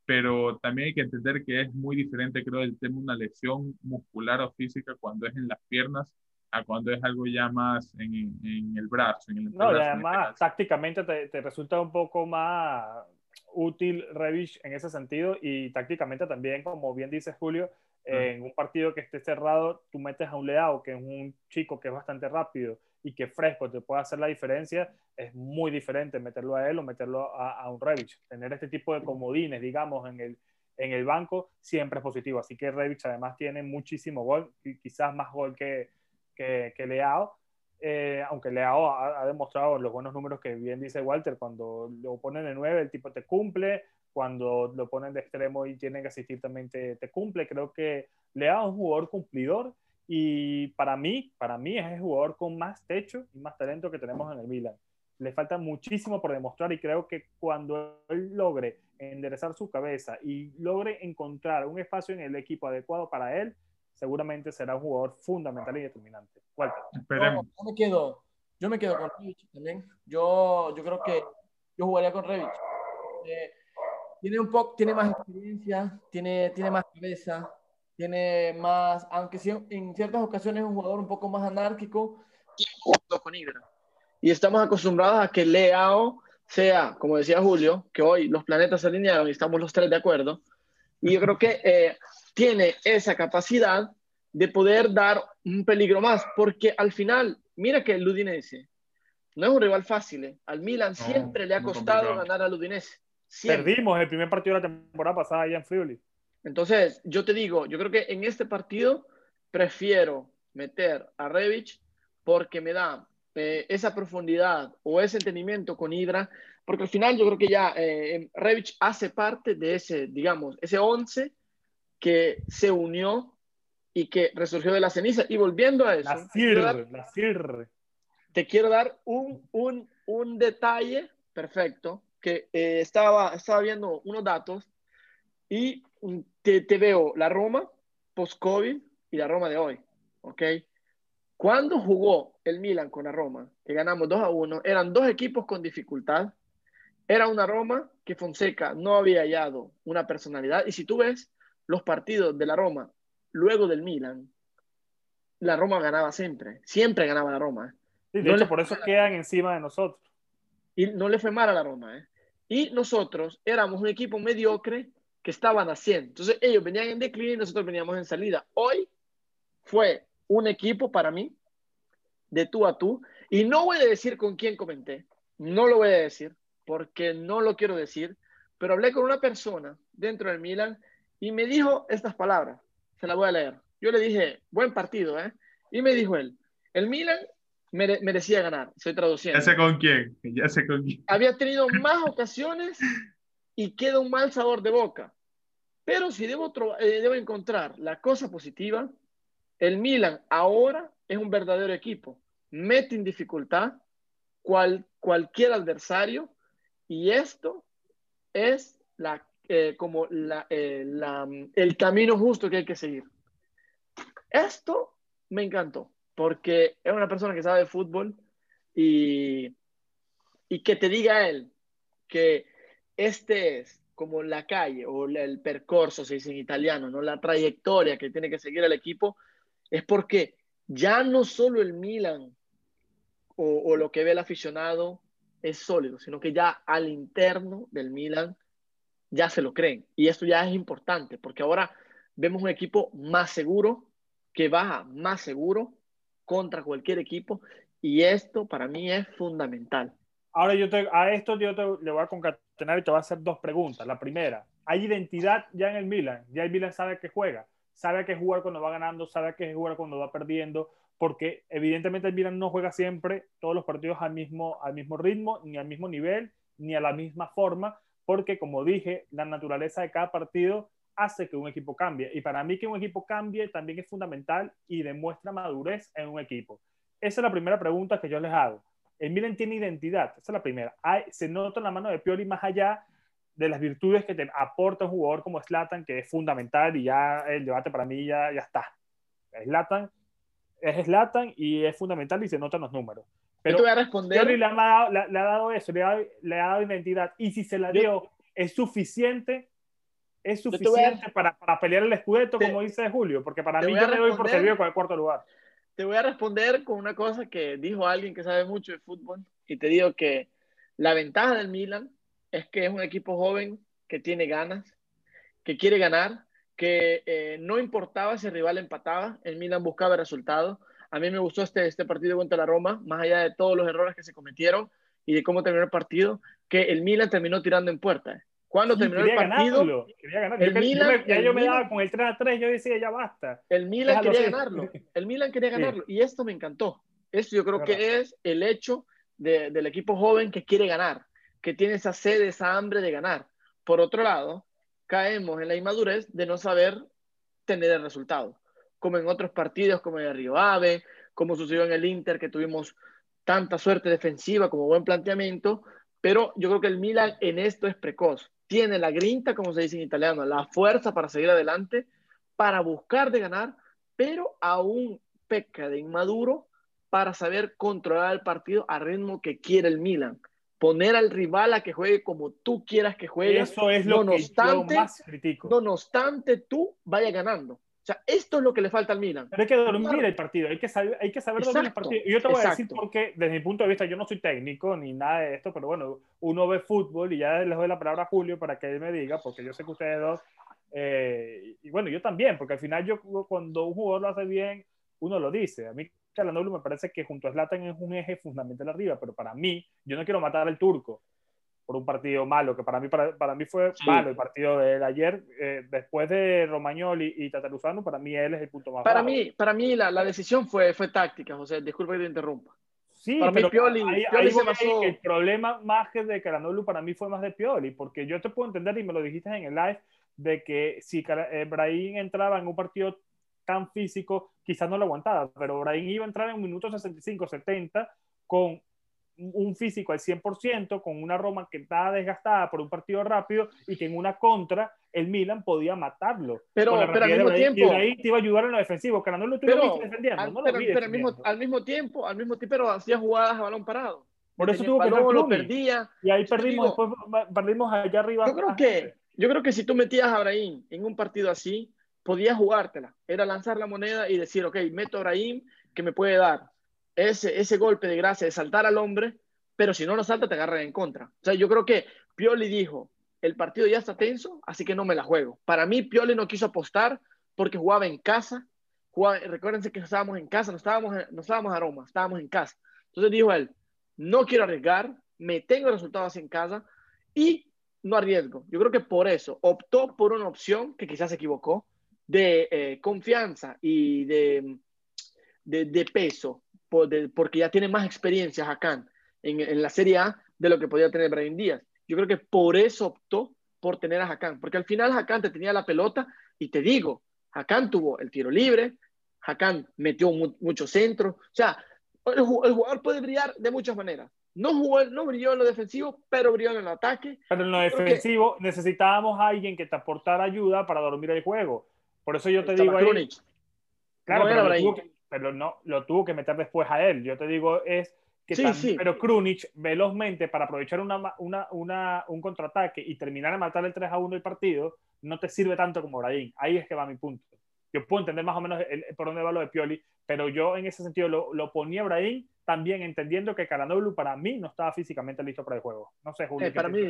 pero también hay que entender que es muy diferente, creo, el tema de una lesión muscular o física cuando es en las piernas a cuando es algo ya más en, en el brazo. En el no, y además, este tácticamente te, te, resulta un poco más útil Revich en ese sentido y tácticamente también, como bien dice Julio, en un partido que esté cerrado, tú metes a un Leao, que es un chico que es bastante rápido y que fresco te puede hacer la diferencia, es muy diferente meterlo a él o meterlo a, un Revich. Tener este tipo de comodines, digamos, en el, en el banco siempre es positivo. Así que Revich además tiene muchísimo gol, quizás más gol que, que, que Leao. eh, aunque Leao ha, ha, demostrado los buenos números que bien dice Walter, cuando lo ponen de 9 el tipo te cumple, cuando lo ponen de extremo y tienen que asistir también te, te cumple. Creo que Leao es un jugador cumplidor y para mí, para mí es el jugador con más techo y más talento que tenemos en el Milan. Le falta muchísimo por demostrar y creo que cuando él logre enderezar su cabeza y logre encontrar un espacio en el equipo adecuado para él, seguramente será un jugador fundamental y determinante. Walter. Yo, yo, me quedo, yo me quedo con Revich también. Yo, yo creo que yo jugaría con Revich. Eh, tiene un poco, tiene más experiencia, tiene, tiene más cabeza, tiene más, aunque sí, en ciertas ocasiones es un jugador un poco más anárquico, junto con Ibra. Y estamos acostumbrados a que Leao sea, como decía Julio, que hoy los planetas se alinearon y estamos los tres de acuerdo. Y yo creo que eh, tiene esa capacidad de poder dar un peligro más, porque al final, mira que el Udinese no es un rival fácil. ¿eh? Al Milan no, siempre le ha costado ganar al Udinese. Siempre. Perdimos el primer partido de la temporada pasada allá en Friuli. Entonces, yo te digo, yo creo que en este partido prefiero meter a Revich porque me da eh, esa profundidad o ese entendimiento con Hydra, porque al final yo creo que ya eh, Revich hace parte de ese, digamos, ese 11 que se unió y que resurgió de la ceniza. Y volviendo a eso, la dar, la te quiero dar un, un, un detalle perfecto, que eh, estaba, estaba viendo unos datos y te, te veo la Roma post-COVID y la Roma de hoy, ¿ok? Cuando jugó el Milan con la Roma, que ganamos 2 a 1, eran dos equipos con dificultad. Era una Roma que Fonseca no había hallado una personalidad. Y si tú ves los partidos de la Roma luego del Milan, la Roma ganaba siempre. Siempre ganaba la Roma. Sí, de no hecho, por eso quedan encima de nosotros. Y no le fue mal a la Roma. ¿eh? Y nosotros éramos un equipo mediocre que estaban haciendo. Entonces ellos venían en declive y nosotros veníamos en salida. Hoy fue un equipo para mí de tú a tú. Y no voy a decir con quién comenté, no lo voy a decir porque no lo quiero decir, pero hablé con una persona dentro del Milan y me dijo estas palabras. Se las voy a leer. Yo le dije, buen partido, ¿eh? Y me dijo él, el Milan mere merecía ganar. Estoy traduciendo. Ya sé con quién, ya sé con quién. Había tenido más ocasiones y queda un mal sabor de boca. Pero si debo, eh, debo encontrar la cosa positiva, el Milan ahora es un verdadero equipo. Mete en dificultad cual, cualquier adversario y esto es eh, como eh, el camino justo que hay que seguir. Esto me encantó porque es una persona que sabe fútbol y, y que te diga él que este es como la calle o el percorso, se dice en italiano, ¿no? la trayectoria que tiene que seguir el equipo, es porque ya no solo el Milan o, o, lo que ve el aficionado es sólido, sino que ya al interno del Milan ya se lo creen. Y esto ya es importante, porque ahora vemos un equipo más seguro, que baja más seguro contra cualquier equipo, y esto para mí es fundamental. Ahora yo te, a esto yo te, le voy a concatenar y te voy a hacer dos preguntas. La primera, ¿hay identidad ya en el Milan? Ya el Milan sabe que juega, sabe que jugar cuando va ganando, sabe que jugar cuando va perdiendo, porque evidentemente el Milan no juega siempre todos los partidos al mismo, al mismo ritmo, ni al mismo nivel, ni a la misma forma, porque como dije, la naturaleza de cada partido hace que un equipo cambie. Y para mí que un equipo cambie también es fundamental y demuestra madurez en un equipo. Esa es la primera pregunta que yo les hago el Milan tiene identidad, esa es la primera. Hay, se nota en la mano de Pioli más allá de las virtudes que te aporta un jugador como Slatan, que es fundamental y ya el debate para mí ya, ya está. Slatan es Slatan y es fundamental y se notan los números. Pero Yo te voy a responder. Pioli le ha, dado, le, le ha dado eso, le ha, le ha, dado identidad y si se la dio, Yo, es suficiente. Es suficiente a, para, para, pelear el escudeto, te, como dice Julio, porque para mí yo me doy por servido con el cuarto lugar te voy a responder con una cosa que dijo alguien que sabe mucho de fútbol y te digo que la ventaja del Milan es que es un equipo joven que tiene ganas, que quiere ganar, que eh, no importaba si el rival empataba, el Milan buscaba el resultado. A mí me gustó este, este partido contra la Roma, más allá de todos los errores que se cometieron y de cómo terminó el partido, que el Milan terminó tirando en puerta. Cuando sí, terminó el partido, ganarlo, ganar. el yo, Milan, yo me, ya el yo me daba con el 3 a 3, yo decía, ya basta. El Milan quería así. ganarlo. El Milan quería ganarlo. Sí. Y esto me encantó. Eso yo creo que es el hecho del equipo joven que quiere ganar, que tiene esa sed, esa hambre de ganar. Por otro lado, caemos en la inmadurez de no saber tener el resultado, como en otros partidos, como en el Río Ave, como sucedió en el Inter, que tuvimos tanta suerte defensiva como buen planteamiento, pero yo creo que el Milan en esto es precoz. Tiene la grinta, como se dice en italiano, la fuerza para seguir adelante, para buscar de ganar, pero aún peca de inmaduro para saber controlar el partido al ritmo que quiere el Milan. Poner al rival a que juegue como tú quieras que juegue. Eso es lo que yo más critico. No obstante, tú vaya ganando. Sea, esto es lo que le falta al Milan. Pero hay que dormir el partido, hay que saber, hay que saber dormir el partido. Y yo te voy a decir porque, desde mi punto de vista, yo no soy técnico ni nada de esto, pero bueno, uno ve fútbol y ya les doy la palabra a Julio para que él me diga, porque yo sé que ustedes dos, eh, y bueno, yo también, porque al final yo cuando un jugador lo hace bien, uno lo dice. A mí Calhanoglu me parece que junto a Zlatan es un eje fundamental arriba, pero para mí, yo no quiero matar al turco por un partido malo, que para mí, para, para mí fue malo el partido de ayer, eh, después de Romagnoli y Tataruzano, para mí él es el punto más Para mí, para mí la, la, decisión fue, fue táctica, José, disculpa que te interrumpa. Sí, para pero mí Pioli, ahí, Pioli se basó... el problema más que de Calhanoglu para mí fue más de Pioli, porque yo te puedo entender, y me lo dijiste en el live, de que si eh, Brahim entraba en un partido tan físico, quizás no lo aguantaba, pero Brahim iba a entrar en un minuto 65, 70 con un físico al 100%, con una Roma que estaba desgastada por un partido rápido y que en una contra el Milan podía matarlo. Pero, pero al mismo tiempo. ahí te iba a ayudar en lo defensivo, que no lo estuvo defendiendo. Al, no pero, pero al, mismo, al, mismo, tiempo, al mismo tiempo, pero hacía jugadas a balón parado. Por eso tuvo que lo perdía. Y ahí perdimos, después perdimos allá arriba. Yo creo que, yo creo que si tú metías a Abraham en un partido así, podías jugártela. Era lanzar la moneda y decir, ok, meto a Abraham que me puede dar ese, ese golpe de gracia de saltar al hombre, pero si no lo salta te agarran en contra. O sea, yo creo que Pioli dijo, el partido ya está tenso, así que no me la juego. Para mí, Pioli no quiso apostar porque jugaba en casa. Jugaba, recuérdense que estábamos en casa, no estábamos, no estábamos a Roma, estábamos en casa. Entonces dijo él, no quiero arriesgar, me tengo resultados en casa y no arriesgo. Yo creo que por eso optó por una opción que quizás se equivocó, de eh, confianza y de, de, peso, porque ya tiene más experiencia Hakan en, en, la Serie A de lo que podía tener Brian Díaz. Yo creo que por eso optó por tener a Hakan, porque al final Hakan te tenía la pelota y te digo, Hakan tuvo el tiro libre, Hakan metió mucho centro, o sea, el, el jugador puede brillar de muchas maneras. No, jugó, no brilló en lo defensivo, pero brilló en el ataque. Pero en lo defensivo necesitábamos a alguien que te aportara ayuda para dormir el juego. Por eso yo te digo ahí. Claro, pero, lo tuvo que, pero, no, lo tuvo que meter después a él. Yo te digo es que sí, sí. pero Krunic velozmente para aprovechar una, una, una, un contraataque y terminar de matar el 3 a 1 el partido, no te sirve tanto como Brahim. Ahí es que va mi punto. Yo puedo entender más o menos el, por dónde va lo de Pioli, pero yo en ese sentido lo, lo ponía a Brahim también entendiendo que Caranoglu para mí no estaba físicamente listo para el juego. No sé, Julio. Eh, para mí.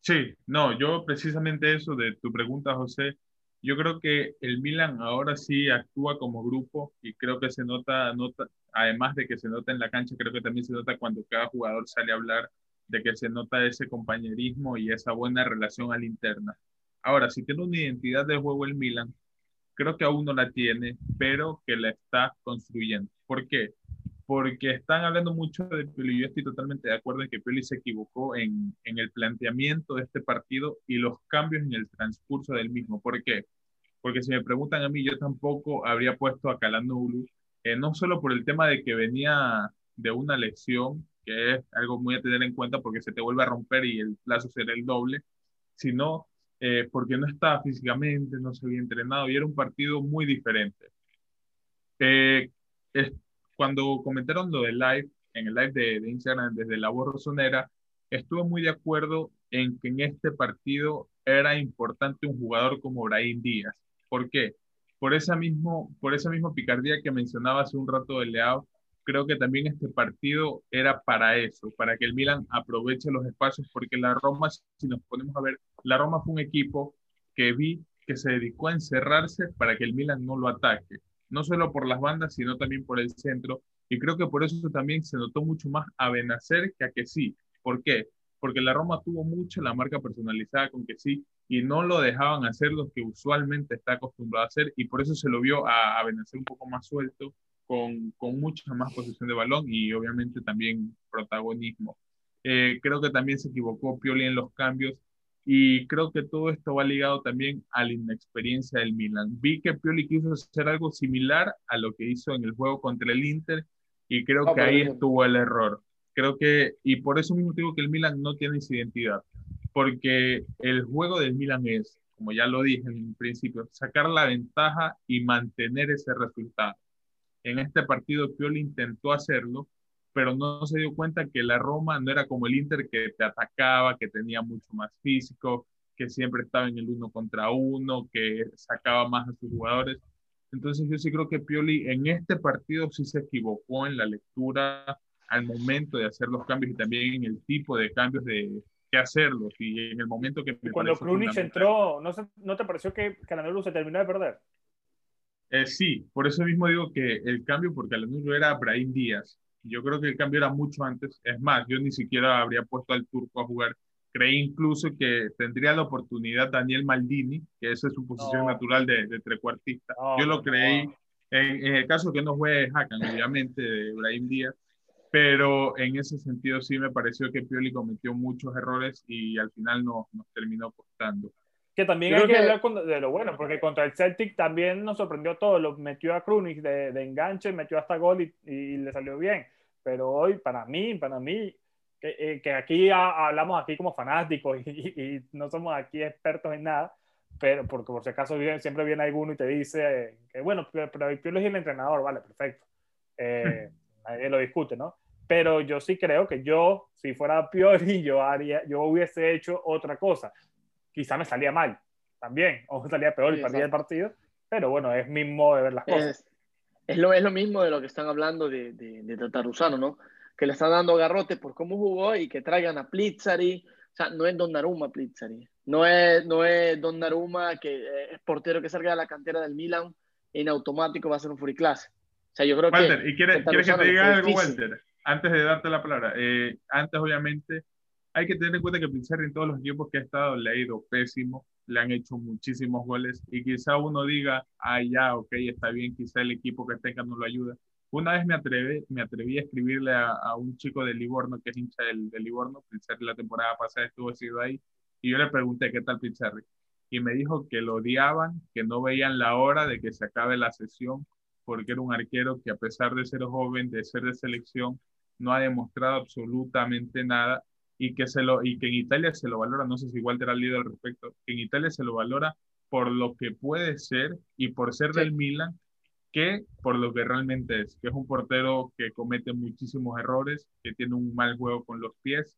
Sí, no, yo precisamente eso de tu pregunta, José, yo creo que el Milan ahora sí actúa como grupo y creo que se nota, además de que se nota en la cancha, creo que también se nota cuando cada jugador sale a hablar de que se nota ese compañerismo y esa buena relación a la interna. Ahora, si tiene una identidad de juego el Milan, creo que aún no la tiene, pero que la está construyendo. ¿Por qué? Porque están hablando mucho de Pioli. Yo estoy totalmente de acuerdo en que Pioli se equivocó en, en el planteamiento de este partido y los cambios en el transcurso del mismo. ¿Por qué? Porque si me preguntan a mí, yo tampoco habría puesto a Calhanoglu, eh, no solo por el tema de que venía de una lesión, que es algo muy a tener en cuenta porque se te vuelve a romper y el plazo será el doble, sino eh, porque no estaba físicamente, no se había entrenado y era un partido muy diferente. Eh, cuando comentaron lo del live, en el live de, de Instagram desde la voz rosonera, estuve muy de acuerdo en que en este partido era importante un jugador como Brahim Díaz. ¿Por qué? Por esa, mismo, por esa misma picardía que mencionaba hace un rato de Leao, creo que también este partido era para eso, para que el Milan aproveche los espacios, porque la Roma, si nos ponemos a ver, la Roma fue un equipo que vi que se dedicó a encerrarse para que el Milan no lo ataque, no solo por las bandas, sino también por el centro, y creo que por eso también se notó mucho más a Benacer que a que sí. ¿Por qué? Porque la Roma tuvo mucho la marca personalizada con que sí, y no lo dejaban hacer lo que usualmente está acostumbrado a hacer, y por eso se lo vio a, a Benacer un poco más suelto, con, con mucha más posesión de balón y obviamente también protagonismo. Eh, creo que también se equivocó Pioli en los cambios y creo que todo esto va ligado también a la inexperiencia del Milan. Vi que Pioli quiso hacer algo similar a lo que hizo en el juego contra el Inter y creo que ahí estuvo el error. Creo que, y por eso mismo digo que el Milan no tiene esa identidad, porque el juego del Milan es, como ya lo dije en principio, sacar la ventaja y mantener ese resultado. En este partido Pioli intentó hacerlo, pero no se dio cuenta que la Roma no era como el Inter que te atacaba, que tenía mucho más físico, que siempre estaba en el uno contra uno, que sacaba más a sus jugadores. Entonces yo sí creo que Pioli en este partido sí se equivocó en la lectura al momento de hacer los cambios y también en el tipo de cambios de que hacerlos y en el momento que... cuando Krunic entró, ¿no, ¿no te pareció que Calanero se terminó de perder? Eh, sí, por eso mismo digo que el cambio por Calanuro era Brahim Díaz yo creo que el cambio era mucho antes. Es más, yo ni siquiera habría puesto al turco a jugar. Creí incluso que tendría la oportunidad Daniel Maldini, que esa es su posición natural de, de trecuartista. yo lo creí. En, el caso que no juegue Hakan, obviamente, de Ibrahim Díaz, pero en ese sentido sí me pareció que Pioli cometió muchos errores y al final nos, nos terminó costando. Que también hay que, hablar de lo bueno, porque contra el Celtic también nos sorprendió todo. Lo metió a Krunic de, de enganche, metió hasta gol y, y, le salió bien. Pero hoy, para mí, para mí, que, eh, que aquí hablamos aquí como fanáticos y, y, no somos aquí expertos en nada, pero porque por si acaso viene, siempre viene alguno y te dice que bueno, pero, pero Piolo es el entrenador, vale, perfecto. Eh, nadie lo discute, ¿no? Pero yo sí creo que yo, si fuera Pioli, yo, haría, yo hubiese hecho otra cosa quizá me salía mal también, o me salía peor y perdía el partido, pero bueno, es mismo de ver las cosas. Es, lo, es lo mismo de lo que están hablando de, de, de Tataruzano, ¿no? Que le están dando garrote por cómo jugó y que traigan a Plizzari. O sea, no es Donnarumma Plizzari. No es, no es Donnarumma que es portero que salga de la cantera del Milan y en automático va a ser un furiclase. O sea, yo creo Walter, que. ¿y quieres, que te diga algo, Walter? Antes de darte la palabra. Eh, antes, obviamente, hay que tener en cuenta que Pizzerri en todos los equipos que ha estado le ha ido pésimo, le han hecho muchísimos goles y quizá uno diga, ah, ya, ok, está bien, quizá el equipo que tenga no lo ayuda. Una vez me atreví, me atreví a escribirle a, un chico de Livorno, que es hincha del, de Livorno, Pizzerri la temporada pasada estuvo sido ahí, y yo le pregunté, ¿qué tal Pizzerri? Y me dijo que lo odiaban, que no veían la hora de que se acabe la sesión, porque era un arquero que a pesar de ser joven, de ser de selección, no ha demostrado absolutamente nada y que, se lo, y que en Italia se lo valora, no sé si Walter ha leído al respecto, que en Italia se lo valora por lo que puede ser y por ser del Milan, que por lo que realmente es, que es un portero que comete muchísimos errores, que tiene un mal juego con los pies,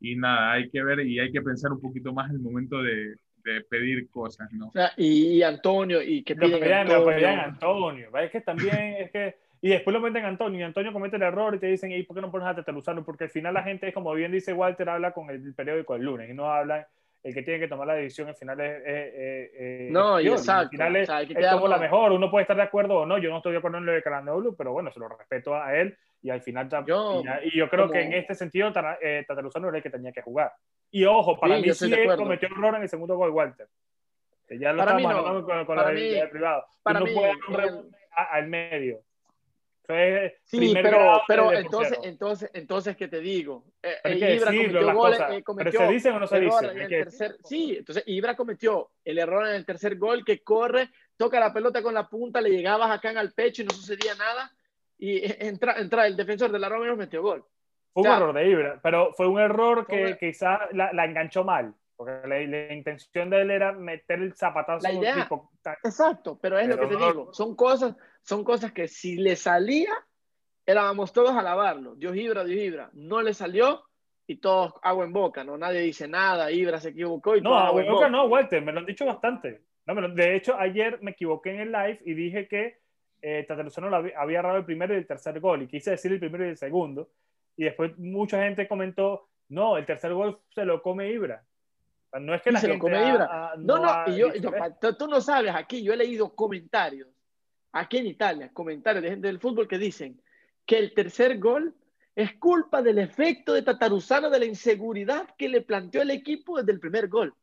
y nada, hay que ver y hay que pensar un poquito más en el momento de, de pedir cosas, ¿no? y, Antonio, y que piden Antonio. Antonio, es que también es que y después lo meten a Antonio y Antonio comete el error y te dicen, ¿y por qué no pones a Teteluzano? Porque al final la gente es como bien dice Walter, habla con el periódico el lunes y no habla, el que tiene que tomar la decisión al final es... no, y exacto. Al final es, como la mejor, uno puede estar de acuerdo o no, yo no estoy de acuerdo en lo de Calandolo, pero bueno, se lo respeto a él y al final... Yo, y, yo creo que en este sentido eh, era el que tenía que jugar. Y ojo, para mí sí cometió error en el segundo gol Walter. Que ya lo estamos hablando con, con la mí, privado. Para mí, no al medio sí, pero, pero entonces, entonces, entonces, ¿qué te digo? Eh, eh, Ibra cometió eh, cometió ¿Pero se dice o no se dice? En el tercer, sí, entonces Ibra cometió el error en el tercer gol que corre, toca la pelota con la punta, le llegabas acá en al pecho y no sucedía nada y entra, entra el defensor de la Roma y nos metió gol. Fue un error de Ibra, pero fue un error que quizá la, la enganchó mal. Porque la, intención de él era meter el zapatazo. La idea, exacto, pero es lo que te digo. Son cosas, son cosas que si le salía, éramos todos a lavarlo. Dios Ibra, Dios Ibra. No le salió y todos agua en boca, ¿no? Nadie dice nada, Ibra se equivocó y No, agua en boca, no, Walter, me lo han dicho bastante. No, de hecho, ayer me equivoqué en el live y dije que eh, Tataruzano había agarrado el primero y el tercer gol y quise decir el primero y el segundo. Y después mucha gente comentó, no, el tercer gol se lo come Ibra. No es que la gente no, no, y yo, tú no sabes, aquí yo he leído comentarios, aquí en Italia, comentarios de gente del fútbol que dicen que el tercer gol es culpa del efecto de Tataruzano, de la inseguridad que le planteó el equipo desde el primer gol.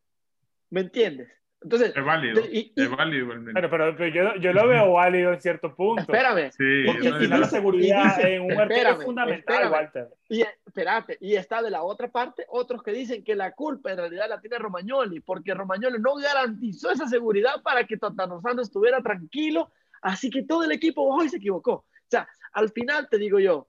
¿Me entiendes? Entonces, Es válido, y- y- es válido igualmente. Pero, pero, pero yo, yo lo veo válido en cierto punto. espérame. Sí, porque Al no final la seguridad en un arquero espérame, es fundamental, espérame. Walter. Y espérate, y está de la otra parte otros que dicen que la culpa en realidad la tiene Romagnoli, porque Romagnoli no garantizó esa seguridad para que Tata Lozano estuviera tranquilo, así que todo el equipo bajó y se equivocó. O sea, al final te digo yo,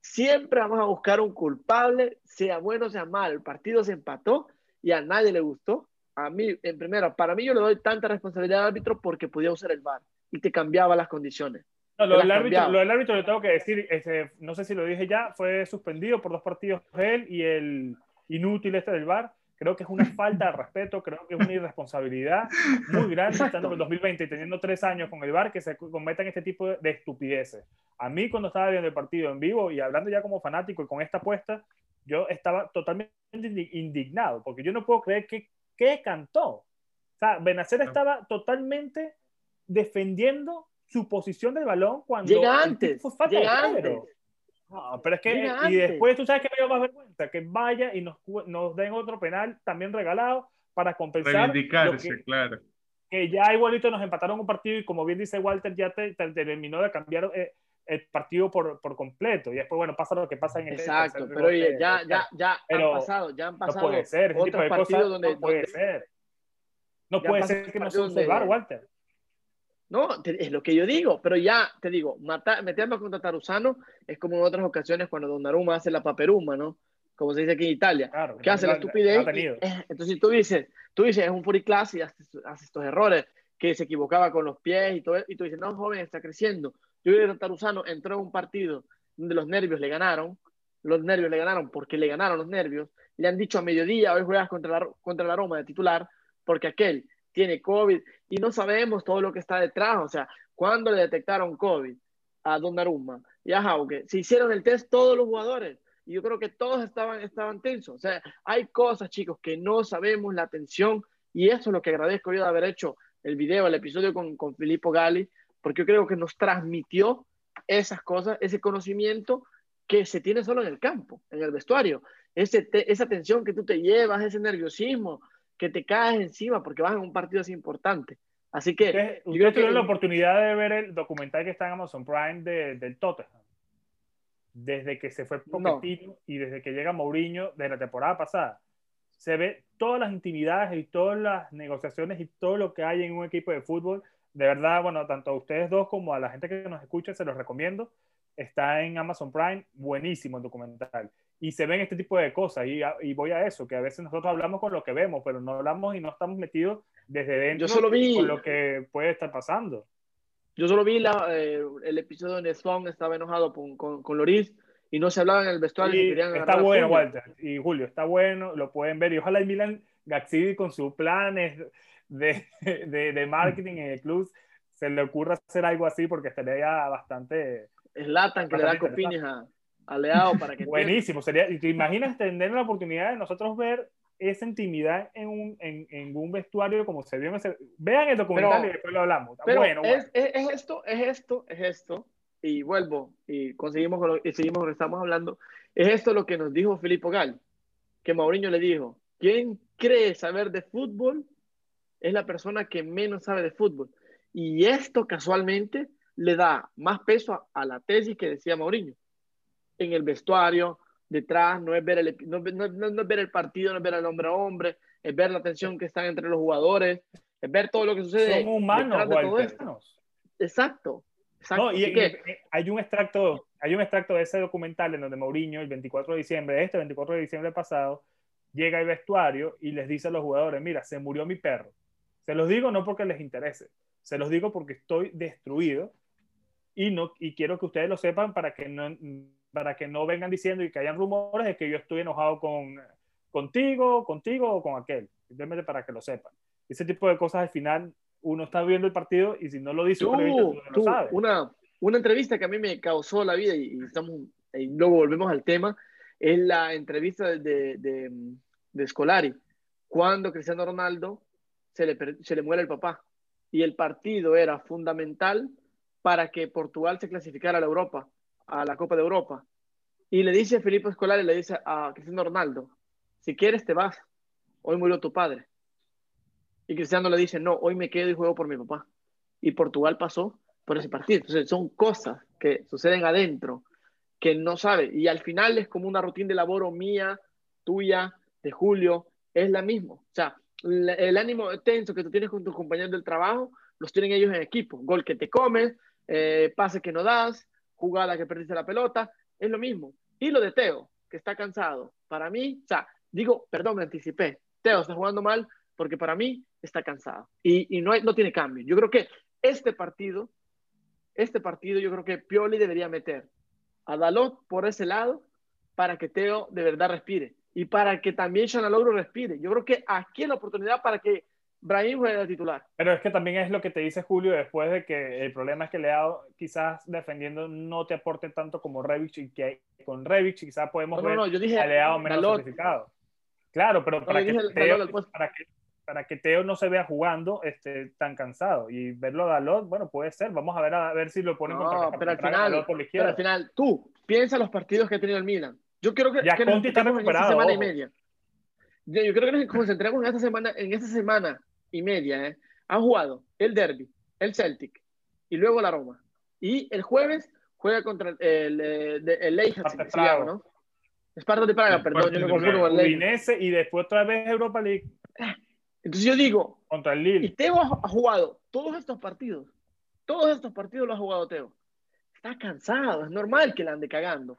siempre vamos a buscar un culpable, sea bueno o sea malo. El partido se empató y a nadie le gustó. A mí, en primera, para mí yo le doy tanta responsabilidad al árbitro porque podía usar el VAR y te cambiaba las condiciones. No, lo, del árbitro, lo del árbitro le tengo que decir, este, no sé si lo dije ya, fue suspendido por dos partidos él y el inútil este del VAR. Creo que es una falta de respeto, creo que es una irresponsabilidad muy grande estando en el 2020 y teniendo tres años con el VAR que se cometan este tipo de, de estupideces. A mí cuando estaba viendo el partido en vivo y hablando ya como fanático y con esta apuesta, yo estaba totalmente indi- indignado porque yo no puedo creer que, que cantó. O sea, Benacer estaba totalmente defendiendo su posición del balón cuando Llega antes, fue falta llega antes. No, pero es que, Llega y antes. después tú sabes que me dio más vergüenza, que vaya y nos, cu- nos den otro penal también regalado para compensar lo reivindicarse, que, claro. que ya igualito nos empataron un partido y como bien dice Walter, ya te, te terminó de cambiar eh, el partido por, por completo. Y después, bueno, pasa lo que pasa en este Exacto, tercer pero oye, ya, ya, ya Pero han pasado, ya han No pasado puede ser, ese tipo de cosas donde, no puede donde- ser. No puede ser que no se partidos use el VAR, donde- Walter. No, te- es lo que yo digo, pero ya te digo, matar, meternos contra Taruzano es como en otras ocasiones cuando Donnarumma hace la paperuma, ¿no? Como se dice aquí en Italia. Claro, que hace la estupidez. y- entonces tú dices, tú dices, es un free class y hace, hace estos errores, que se equivocaba con los pies y todo, y tú dices, no, joven, está creciendo. Que Taruzano entró en un partido donde los nervios le ganaron, los nervios le ganaron porque le ganaron los nervios, le han dicho a mediodía, hoy juegas contra la, contra la Roma de titular, porque aquel tiene COVID y no sabemos todo lo que está detrás, o sea, cuando le detectaron COVID a Donnarumma y a Jauke, se hicieron el test todos los jugadores y yo creo que todos estaban, estaban tensos. O sea, hay cosas, chicos, que no sabemos la atención y eso es lo que agradezco yo de haber hecho el video, el episodio con, con Filippo Gali, porque yo creo que nos transmitió esas cosas, ese conocimiento que se tiene solo en el campo, en el vestuario. Ese te- esa tensión que tú te llevas, ese nerviosismo que te caes encima porque vas en un partido así importante. Así que Ustedes, yo que tuvieron la oportunidad de ver el documental que está en Amazon Prime de, del Tottenham. Desde que se fue No. Pochettino y desde que llega Mourinho de la temporada pasada. Se ve todas las intimidades y todas las negociaciones y todo lo que hay en un equipo de fútbol. De verdad, bueno, tanto a ustedes dos como a la gente que nos escucha, se los recomiendo. Está en Amazon Prime, buenísimo el documental. Y se ven este tipo de cosas. Y, y voy a eso, que a veces nosotros hablamos con lo que vemos, pero no hablamos y no estamos metidos desde dentro Yo solo vi- con lo que puede estar pasando. Yo solo vi la, eh, el episodio donde Swan estaba enojado con, con, con Loris y no se hablaba en el vestuario. Y querían está bueno. Walter. Y Julio, está bueno, lo pueden ver. Y ojalá y Milan Gaxidi con sus planes de, de, de marketing en el club se le ocurra hacer algo así porque estaría bastante Zlatan que le da copines a, a Leao para que buenísimo. Sería, te imaginas tener la oportunidad de nosotros ver esa intimidad en un, en, en un vestuario como se vio en ese... Vean el documental Pero- y después lo hablamos. Pero bueno, es, es, es esto, es esto, es esto, y vuelvo, y conseguimos con lo, y seguimos con lo que estamos hablando, es esto lo que nos dijo Filippo Gal, que Mauriño le dijo, ¿quién cree saber de fútbol? Es la persona que menos sabe de fútbol. Y esto casualmente le da más peso a, a la tesis que decía Mauriño. En el vestuario, detrás, no es ver el, no, no- no- es ver el partido, no es ver al hombre a hombre, es ver la tensión que está entre los jugadores, es ver todo lo que sucede. Son humanos, de todo esto. Exacto. exacto. No, y, y- y hay un extracto, hay un extracto de ese documental en donde Mourinho, el 24 de diciembre, este 24 de diciembre pasado, llega al vestuario y les dice a los jugadores, mira, se murió mi perro. Se los digo no porque les interese, se los digo porque estoy destruido y, no, y quiero que ustedes lo sepan para que no, para que no vengan diciendo y que hayan rumores de que yo estoy enojado con, contigo, contigo o con aquel. Simplemente para que lo sepan. Ese tipo de cosas al final uno está viendo el partido y si no lo dice, tú, uno no lo tú, sabe. una, una entrevista que a mí me causó la vida y, y estamos, y luego volvemos al tema, es la entrevista de, de, de, de Scolari, cuando Cristiano Ronaldo se le, se le muere el papá y el partido era fundamental para que Portugal se clasificara a la Europa, a la Copa de Europa. Y le dice Felipe Scolari, le dice a Cristiano Ronaldo, si quieres te vas, hoy murió tu padre. Y Cristiano le dice, no, hoy me quedo y juego por mi papá. Y Portugal pasó por ese partido. Entonces son cosas que suceden adentro que no sabe. Y al final es como una rutina de laboro mía, tuya, de Julio, es la misma. O sea, el ánimo tenso que tú tienes con tus compañeros del trabajo, los tienen ellos en equipo. Gol que te comes, eh, pase que no das, jugada que perdiste la pelota, es lo mismo. Y lo de Teo, que está cansado. Para mí, o sea, digo, perdón, me anticipé. Teo está jugando mal porque para mí está cansado. Y, y no, hay, no tiene cambio. Yo creo que este partido, este partido yo creo que Pioli debería meter a Dalot por ese lado para que Teo de verdad respire y para que también Logro respire. Yo creo que aquí es la oportunidad para que Brahim juegue de titular. Pero es que también es lo que te dice Julio después de que el problema es que Leao quizás defendiendo no te aporte tanto como Revich y que con Revich quizás podemos ver no, yo dije a Leao menos sacrificado. Claro, pero para, que Teo, para, que, para, que Teo, no se vea jugando este, tan cansado y verlo a Dalot, bueno, puede ser. Vamos a ver a ver si lo ponen no, pero al final, por la izquierda. Pero al final, tú piensa los partidos que ha tenido el Milan. Yo creo que, ya que nos concentremos en esta semana y media. Yo, yo, creo que nos concentremos en esta semana, en esta semana y media. ¿eh? Han jugado el Derby, el Celtic y luego la Roma. Y el jueves juega contra el, el, el, el Leipzig, ¿no? Esparta de Praga, perdón, yo me confundo el Udinese y después otra vez Europa League. Entonces yo digo, contra el Lille. Y Teo ha jugado todos estos partidos. Todos estos partidos los ha jugado Teo. Está cansado, es normal que la ande cagando.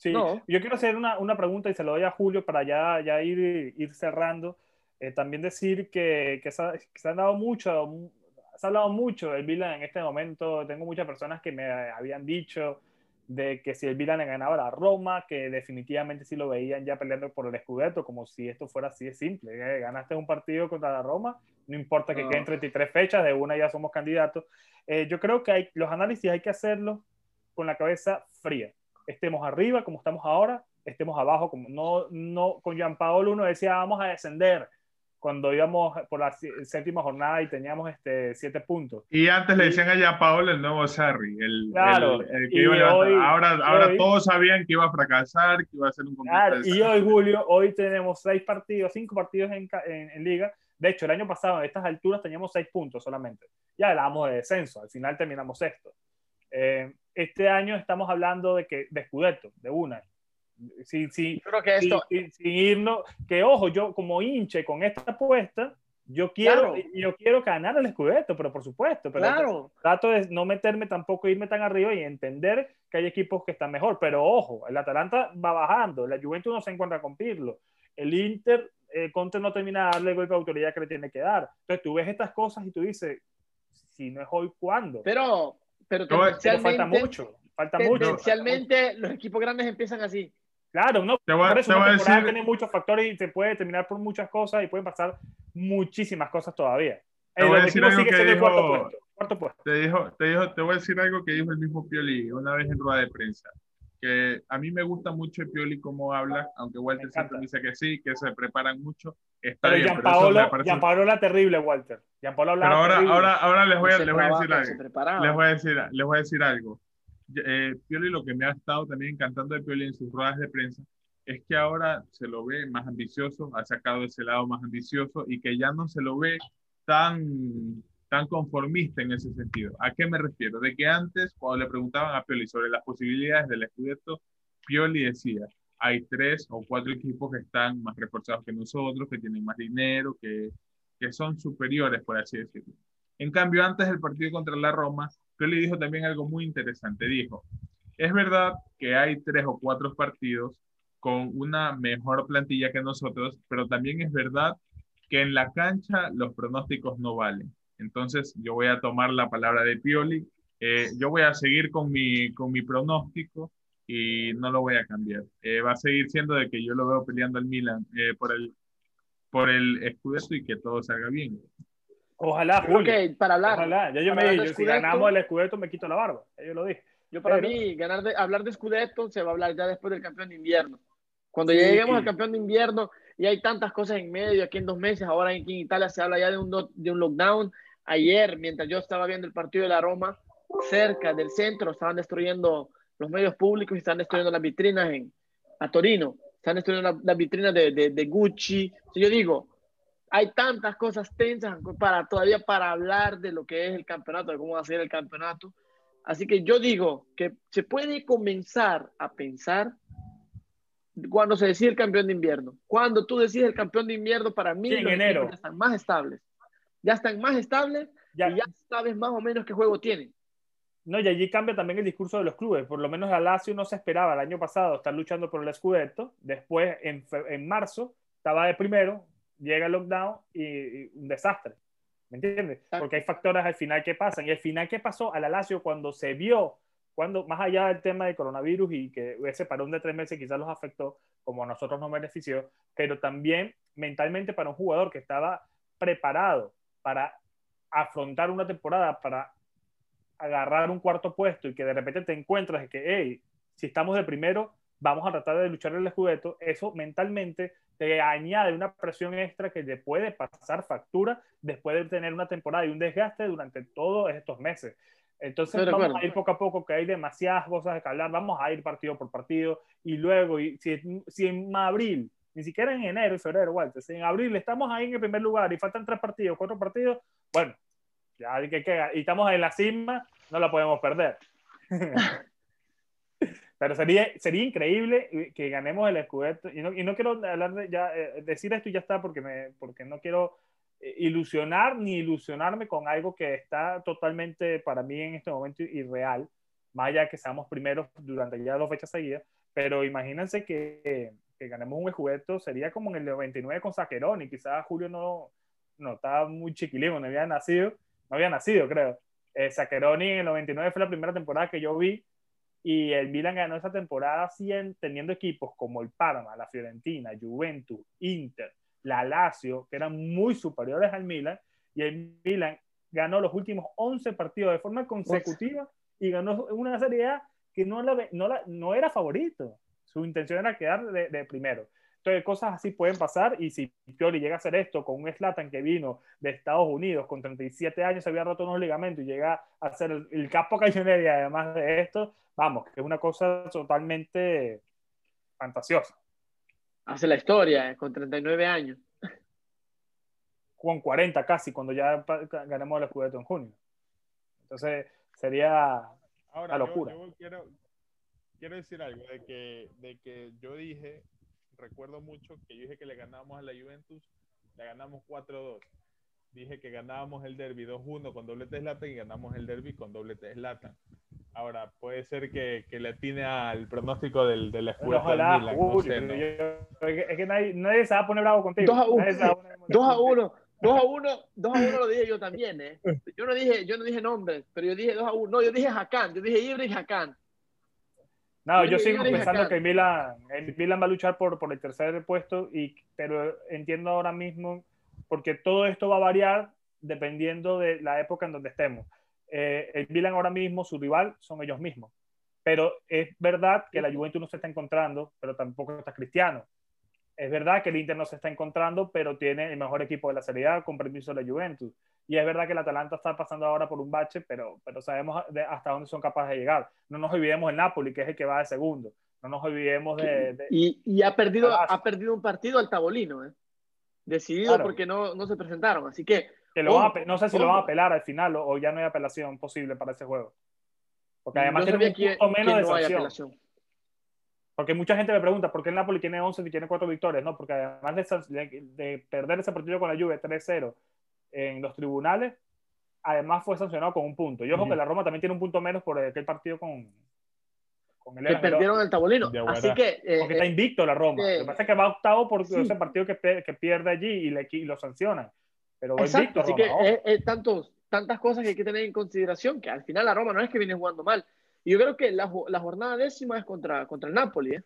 Sí, yo quiero hacer una, una, pregunta y se lo doy a Julio para ya, ya ir, ir cerrando. Eh, también decir que, que, se, que, se, han dado mucho, se ha hablado mucho del Milan en este momento. Tengo muchas personas que me habían dicho de que si el Milan ganaba la Roma, que definitivamente sí lo veían ya peleando por el Scudetto, como si esto fuera así de simple. ¿eh? Ganaste un partido contra la Roma, no importa que queden 33 fechas, de una ya somos candidatos. Eh, yo creo que hay, los análisis hay que hacerlos con la cabeza fría. Estemos arriba como estamos ahora, estemos abajo como no, no con Jean Paolo uno decía vamos a descender cuando íbamos por la séptima jornada y teníamos este, siete puntos. Y antes le decían a Jean Paolo el nuevo Sarri, el, claro, el, que iba a hoy, ahora, ahora todos sabían que iba a fracasar, que iba a ser un claro, Y hoy, Julio, hoy tenemos seis partidos, cinco partidos en, en, en, liga. De hecho, el año pasado, a estas alturas, teníamos seis puntos solamente. Ya hablábamos de descenso, al final terminamos sexto. Eh, este año estamos hablando de que de Scudetto, de una sin, sin, Creo que esto... sin, irnos, que ojo, yo como hinche con esta apuesta, yo quiero, claro. yo quiero ganar el Scudetto, pero por supuesto, pero claro. trato de no meterme tampoco, irme tan arriba y entender que hay equipos que están mejor, pero ojo, el Atalanta va bajando, la Juventus no se encuentra con Pirlo, el Inter, eh, Conte no termina de darle el golpe de autoridad que le tiene que dar, entonces tú ves estas cosas y tú dices, si no es hoy, ¿cuándo? Pero, pero, pero falta mucho, falta mucho. Tendencialmente los equipos grandes empiezan así. Claro, no, te voy, por eso te una temporada decir, tiene muchos factores y se puede terminar por muchas cosas y pueden pasar muchísimas cosas todavía. Te voy a decir algo que dijo, cuarto puesto, cuarto puesto. Te, dijo, te, dijo, te voy a decir algo que dijo el mismo Pioli una vez en rueda de prensa. Que a mí me gusta mucho el Pioli cómo habla, aunque Walter siempre dice que sí, que se preparan mucho. Está pero bien, Gianpaolo, parece... Gianpaolo la terrible, Walter. Gianpaolo pero ahora, ahora, ahora les voy a, les voy a decir algo. Les voy a decir, les voy a decir algo. Eh, Pioli lo que me ha estado también encantando de Pioli en sus ruedas de prensa es que ahora se lo ve más ambicioso, ha sacado ese lado más ambicioso y que ya no se lo ve tan, tan conformista en ese sentido. ¿A qué me refiero? De que antes, cuando le preguntaban a Pioli sobre las posibilidades del Scudetto, Pioli decía, hay tres o cuatro equipos que están más reforzados que nosotros, que tienen más dinero, que, que son superiores, por así decirlo. En cambio, antes del partido contra la Roma, Pioli dijo también algo muy interesante. Dijo, es verdad que hay tres o cuatro partidos con una mejor plantilla que nosotros, pero también es verdad que en la cancha los pronósticos no valen. Entonces yo voy a tomar la palabra de Pioli, eh, yo voy a seguir con mi, con mi pronóstico y no lo voy a cambiar. Eh, va a seguir siendo de que yo lo veo peleando al Milan eh, por el por el Scudetto y que todo salga bien. Ojalá, Julio. Okay, para hablar. Ojalá. Ya yo me dije, si ganamos el Scudetto me quito la barba. Yo lo dije. Yo para Pero... mí, ganar de, hablar de Scudetto se va a hablar ya después del campeón de invierno. Cuando sí, lleguemos sí. al campeón de invierno y hay tantas cosas en medio, aquí en dos meses, ahora aquí en Italia se habla ya de un, de un lockdown. Ayer, mientras yo estaba viendo el partido de la Roma, cerca del centro, estaban destruyendo los medios públicos están destruyendo las vitrinas en, a Torino. Están destruyendo las, las vitrinas de, de, de Gucci. yo digo, hay tantas cosas tensas para todavía para hablar de lo que es el campeonato, de cómo va a ser el campeonato. Así que yo digo que se puede comenzar a pensar cuando se decide el campeón de invierno. Cuando tú decides el campeón de invierno, para mí en enero. ya están más estables. Ya están más estables Ya. y ya sabes más o menos qué juego tienen. No, y allí cambia también el discurso de los clubes. Por lo menos la Lazio no se esperaba el año pasado estar luchando por el Scudetto. Después, en, en marzo, estaba de primero, llega el lockdown y, y un desastre. ¿Me entiendes? Porque hay factores al final que pasan. Y al final, ¿qué pasó a la Lazio cuando se vio, cuando más allá del tema del coronavirus y que ese parón de tres meses quizás los afectó, como a nosotros nos benefició, pero también mentalmente para un jugador que estaba preparado para afrontar una temporada, para agarrar un cuarto puesto y que de repente te encuentras que, hey, si estamos de primero, vamos a tratar de luchar el escudeto, eso mentalmente te añade una presión extra que te puede pasar factura después de tener una temporada y un desgaste durante todos estos meses. Entonces vamos a ir poco a poco, que hay demasiadas cosas de que hablar, vamos a ir partido por partido y luego, y si, si en abril, ni siquiera en enero y febrero, Walter, si en abril estamos ahí en el primer lugar y faltan tres partidos, cuatro partidos, bueno, ya hay que, que- y estamos en la cima, no la podemos perder. Pero sería, sería increíble que ganemos el Scudetto. Y no, y no quiero hablar de, ya, eh, decir esto y ya está, porque, me, porque no quiero eh, ilusionar ni ilusionarme con algo que está totalmente para mí en este momento irreal, más allá que seamos primeros durante ya dos fechas seguidas. Pero imagínense que, que ganemos un Scudetto, sería como en el 99 con Saquerón, y quizás Julio no, no estaba muy chiquilín, no había nacido, no había nacido, creo. Eh, en el 99 fue la primera temporada que yo vi y el Milan ganó esa temporada teniendo equipos como el Parma, la Fiorentina, Juventus, Inter, la Lazio, que eran muy superiores al Milan, y el Milan ganó los últimos 11 partidos de forma consecutiva y ganó una Serie A que no, era favorito. Su intención era quedar de primero. Entonces, cosas así pueden pasar y si Pioli llega a hacer esto con un Slatan que vino de Estados Unidos con 37 años, se había roto unos ligamentos y llega a ser el, el capo cañonero y además de esto, vamos, que es una cosa totalmente fantasiosa. Hace la historia, eh, con 39 años. Con 40 casi, cuando ya ganemos el Scudetto en junio. Entonces, sería Ahora, yo- locura. Yo, quiero, quiero decir algo de que, de que yo dije, recuerdo mucho que yo dije que le ganábamos a la Juventus, le ganamos 4-2. Dije que ganábamos el derby 2-1 con doblete de Zlatan y ganamos el derby con doblete de Zlatan. Ahora, puede ser que, que le atine al pronóstico del, del escudo Ojalá, al Milan, no Julio, sé, ¿no? yo- es que- nadie, nadie se va a poner bravo contigo. Dos a uno. Nadie se va a poner 2 a contigo. 1, 2 a 1, 2 a 1 lo dije yo también, ¿eh? Yo no dije, yo no dije nombres, pero yo dije 2 a 1. No, yo dije Hakan, yo dije Ibra y Hakan. No, Yo yo sigo pensando que Milan, el Milan va a luchar por, por el tercer puesto, y, pero entiendo ahora mismo, porque todo esto va a variar dependiendo de la época en donde estemos. Eh, el Milan ahora mismo, su rival son ellos mismos. Pero es verdad que la Juventus no se está encontrando, pero tampoco está Cristiano. Es verdad que el Inter no se está encontrando, pero tiene el mejor equipo de la Serie A, con permiso de la Juventus. Y es verdad que el Atalanta está pasando ahora por un bache, pero, pero sabemos de- hasta dónde son capaces de llegar. No nos olvidemos del Napoli, que es el que va de segundo. No nos olvidemos de... de- Y, y ha, perdido, ha perdido un partido al Tabolino, ¿eh? Decidido Claro. porque no, no se presentaron. Así que, lo no sé si lo van a apelar al final o, o ya no hay apelación posible para ese juego. Porque además yo tiene un punto que, menos que de no sanción. Porque mucha gente me pregunta, ¿por qué el Napoli tiene 11 y tiene 4 victorias? No, porque además de- de perder ese partido con la Juve 3-0 en los tribunales, además fue sancionado con un punto. Y ojo Ujú. que la Roma también tiene un punto menos por aquel partido con, con el Que Everton. perdieron el Tabolino. Así que, eh, Porque está eh, invicto la Roma. eh, Lo que pasa es que va octavo por sí. ese partido que, que pierde allí y, le, y lo sancionan. Pero va exacto. invicto Así Roma. que es tantos, tantas cosas que hay que tener en consideración que al final la Roma no es que viene jugando mal. Y yo creo que la, la jornada décima es contra, contra el Napoli, ¿eh?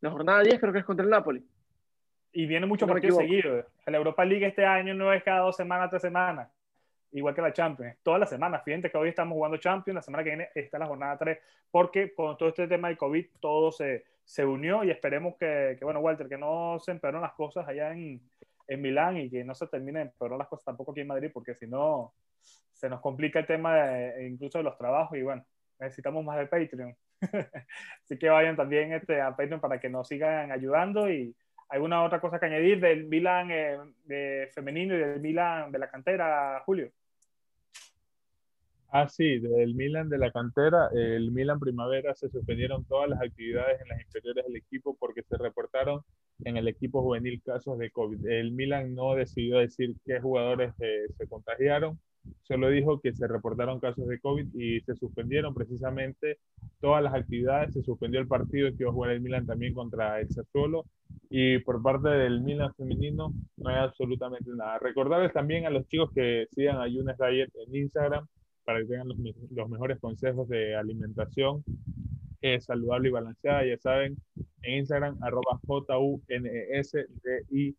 La jornada 10 creo que es contra el Napoli. Y viene muchos No equivoco. seguidos. La Europa League este año no es cada dos semanas, tres semanas. Igual que la Champions. Todas las semanas. Fíjate que hoy estamos jugando Champions, la semana que viene está la jornada 3, porque con todo este tema del COVID todo se, se unió y esperemos que, que, bueno, Walter, que no se empeoren las cosas allá en, en Milán y que no se terminen de empeorar las cosas tampoco aquí en Madrid, porque si no se nos complica el tema de- incluso de los trabajos y bueno, necesitamos más de Patreon. Así que vayan también este, a Patreon para que nos sigan ayudando y ¿Alguna otra cosa que añadir del Milan eh, de femenino y del Milan de la cantera, Julio? Ah, sí, del Milan de la cantera, el Milan Primavera se suspendieron todas las actividades en las inferiores del equipo porque se reportaron en el equipo juvenil casos de COVID. El Milan no decidió decir qué jugadores eh, se contagiaron, solo dijo que se reportaron casos de COVID y se suspendieron precisamente todas las actividades, se suspendió el partido que iba a jugar el Milan también contra el Sassuolo y por parte del Milan femenino no hay absolutamente nada. Recordarles también a los chicos que sigan a Younes Diet en Instagram para que tengan los, los mejores consejos de alimentación eh, saludable y balanceada. Ya saben, en Instagram, arroba J-U-N-E-S-D-I. E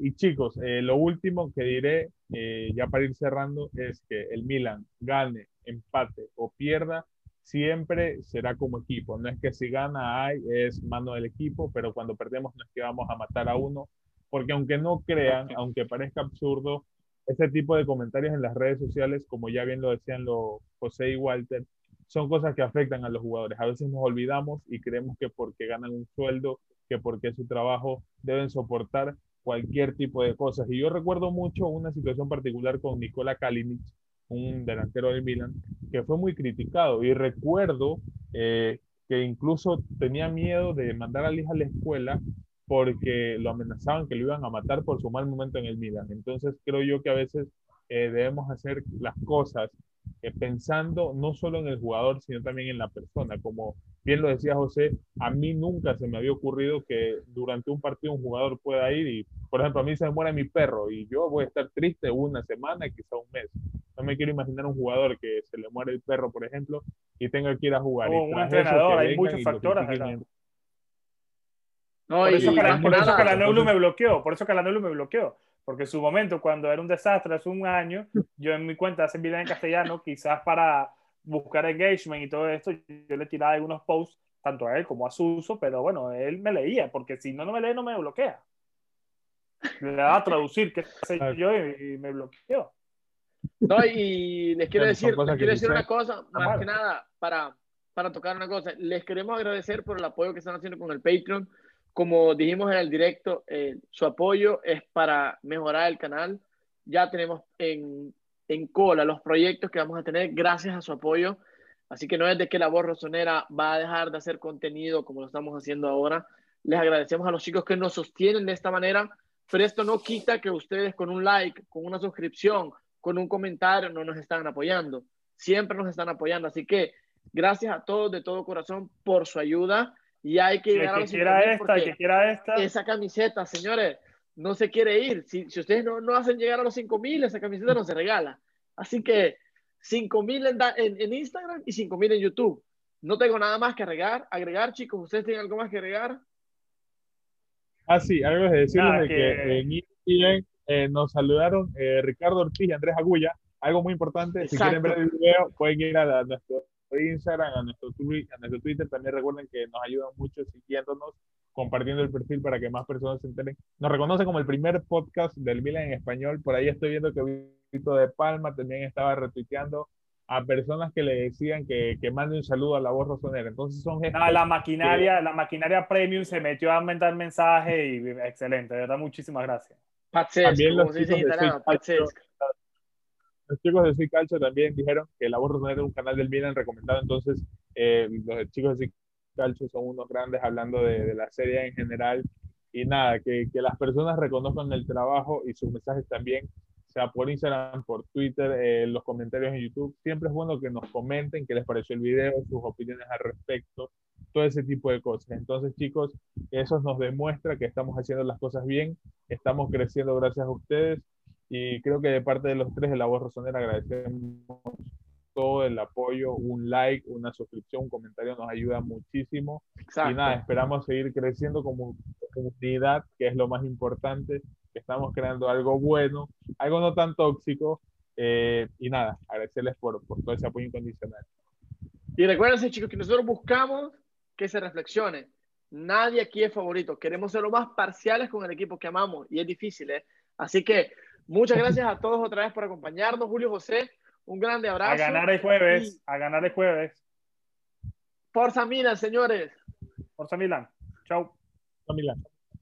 y chicos, eh, lo último que diré, eh, ya para ir cerrando, es que el Milan gane, empate o pierda, siempre será como equipo. No es que si gana hay, es mano del equipo, pero cuando perdemos no es que vamos a matar a uno, porque aunque no crean, aunque parezca absurdo, este tipo de comentarios en las redes sociales, como ya bien lo decían los José y Walter, son cosas que afectan a los jugadores. A veces nos olvidamos y creemos que porque ganan un sueldo, que porque es su trabajo, deben soportar cualquier tipo de cosas. Y yo recuerdo mucho una situación particular con Nikola Kalinic, un delantero del Milan, que fue muy criticado. Y recuerdo eh, que incluso tenía miedo de mandar a la hija a la escuela porque lo amenazaban que lo iban a matar por su mal momento en el Milan. Entonces creo yo que a veces eh, debemos hacer las cosas eh, pensando no solo en el jugador, sino también en la persona. Como bien lo decía José, a mí nunca se me había ocurrido que durante un partido un jugador pueda ir y, por ejemplo, a mí se me muere mi perro y yo voy a estar triste una semana, quizá un mes. No me quiero imaginar un jugador que se le muere el perro, por ejemplo, y tenga que ir a jugar. O un entrenador, hay muchos factores. No, por, y, eso, y Cala, por eso me bloqueó, por eso me bloqueó. Porque en su momento, cuando era un desastre hace un año, yo en mi cuenta hace vida en castellano, quizás para buscar engagement y todo esto, yo le tiraba algunos posts, tanto a él como a Suso, pero bueno, él me leía, porque si no, no me lee, no me bloquea. Le daba a traducir, qué sé yo, y, y me bloqueó. No, y les quiero decir, les quiero decir una cosa, más que nada, para, para tocar una cosa. Les queremos agradecer por el apoyo que están haciendo con el Patreon. Como dijimos en el directo, eh, su apoyo es para mejorar el canal. Ya tenemos en, en cola los proyectos que vamos a tener gracias a su apoyo. Así que no es de que la voz rosonera va a dejar de hacer contenido como lo estamos haciendo ahora. Les agradecemos a los chicos que nos sostienen de esta manera, pero esto no quita que ustedes con un like, con una suscripción, con un comentario no nos están apoyando. Siempre nos están apoyando. Así que gracias a todos de todo corazón por su ayuda. Y hay que El llegar a que los quiera 5.000 esta, el porque que quiera esta. esa camiseta, señores, no se quiere ir. Si, si ustedes no, no hacen llegar a los 5000, esa camiseta no se regala. Así que 5000 en, en, en Instagram y 5000 en YouTube. No tengo nada más que agregar, agregar, chicos. ¿Ustedes tienen algo más que agregar? Ah, sí, algo de decirles Nada, de que, que- en ESPN eh, nos saludaron eh, Ricardo Ortiz y Andrés Agulla. Algo muy importante, si quieren ver Exacto. el video, pueden ir a, la- a nuestro Instagram, a nuestro, a nuestro Twitter. También recuerden que nos ayudan mucho siguiéndonos, compartiendo el perfil para que más personas se enteren. Nos reconocen como el primer podcast del Milan en español. Por ahí estoy viendo que Vito de Palma también estaba retuiteando a personas que le decían que, que mande un saludo a la voz rosonera. Entonces son No, la maquinaria, la maquinaria premium se metió a mandar mensajes y excelente, de verdad, muchísimas gracias. Pazzesco, También los chicos de pazzesco. Los chicos de Soy Calcio también dijeron que la voz rosonera era un canal del Milan recomendado, entonces eh, los chicos de Soy Calcio son unos grandes hablando de, de la serie en general. Y nada, que, que las personas reconozcan el trabajo y sus mensajes también, sea por Instagram, por Twitter, eh, los comentarios en YouTube, siempre es bueno que nos comenten qué les pareció el video, sus opiniones al respecto, todo ese tipo de cosas. Entonces chicos, eso nos demuestra que estamos haciendo las cosas bien, estamos creciendo gracias a ustedes y creo que de parte de los tres de la voz rosonera agradecemos todo el apoyo, un like, una suscripción, un comentario nos ayuda muchísimo. Exacto. Y nada, esperamos seguir creciendo como comunidad, que es lo más importante, estamos creando algo bueno, algo no tan tóxico. eh, y nada, agradecerles por, por todo ese apoyo incondicional. Y recuérdense, chicos, que nosotros buscamos que se reflexione. Nadie aquí es favorito. Queremos ser lo más parciales con el equipo que amamos y es difícil, ¿eh? Así que muchas gracias a todos otra vez por acompañarnos. Julio José, un grande abrazo. A ganar el jueves, a ganar el jueves. Forza Milan, señores. Forza Milan. Chau. Milán.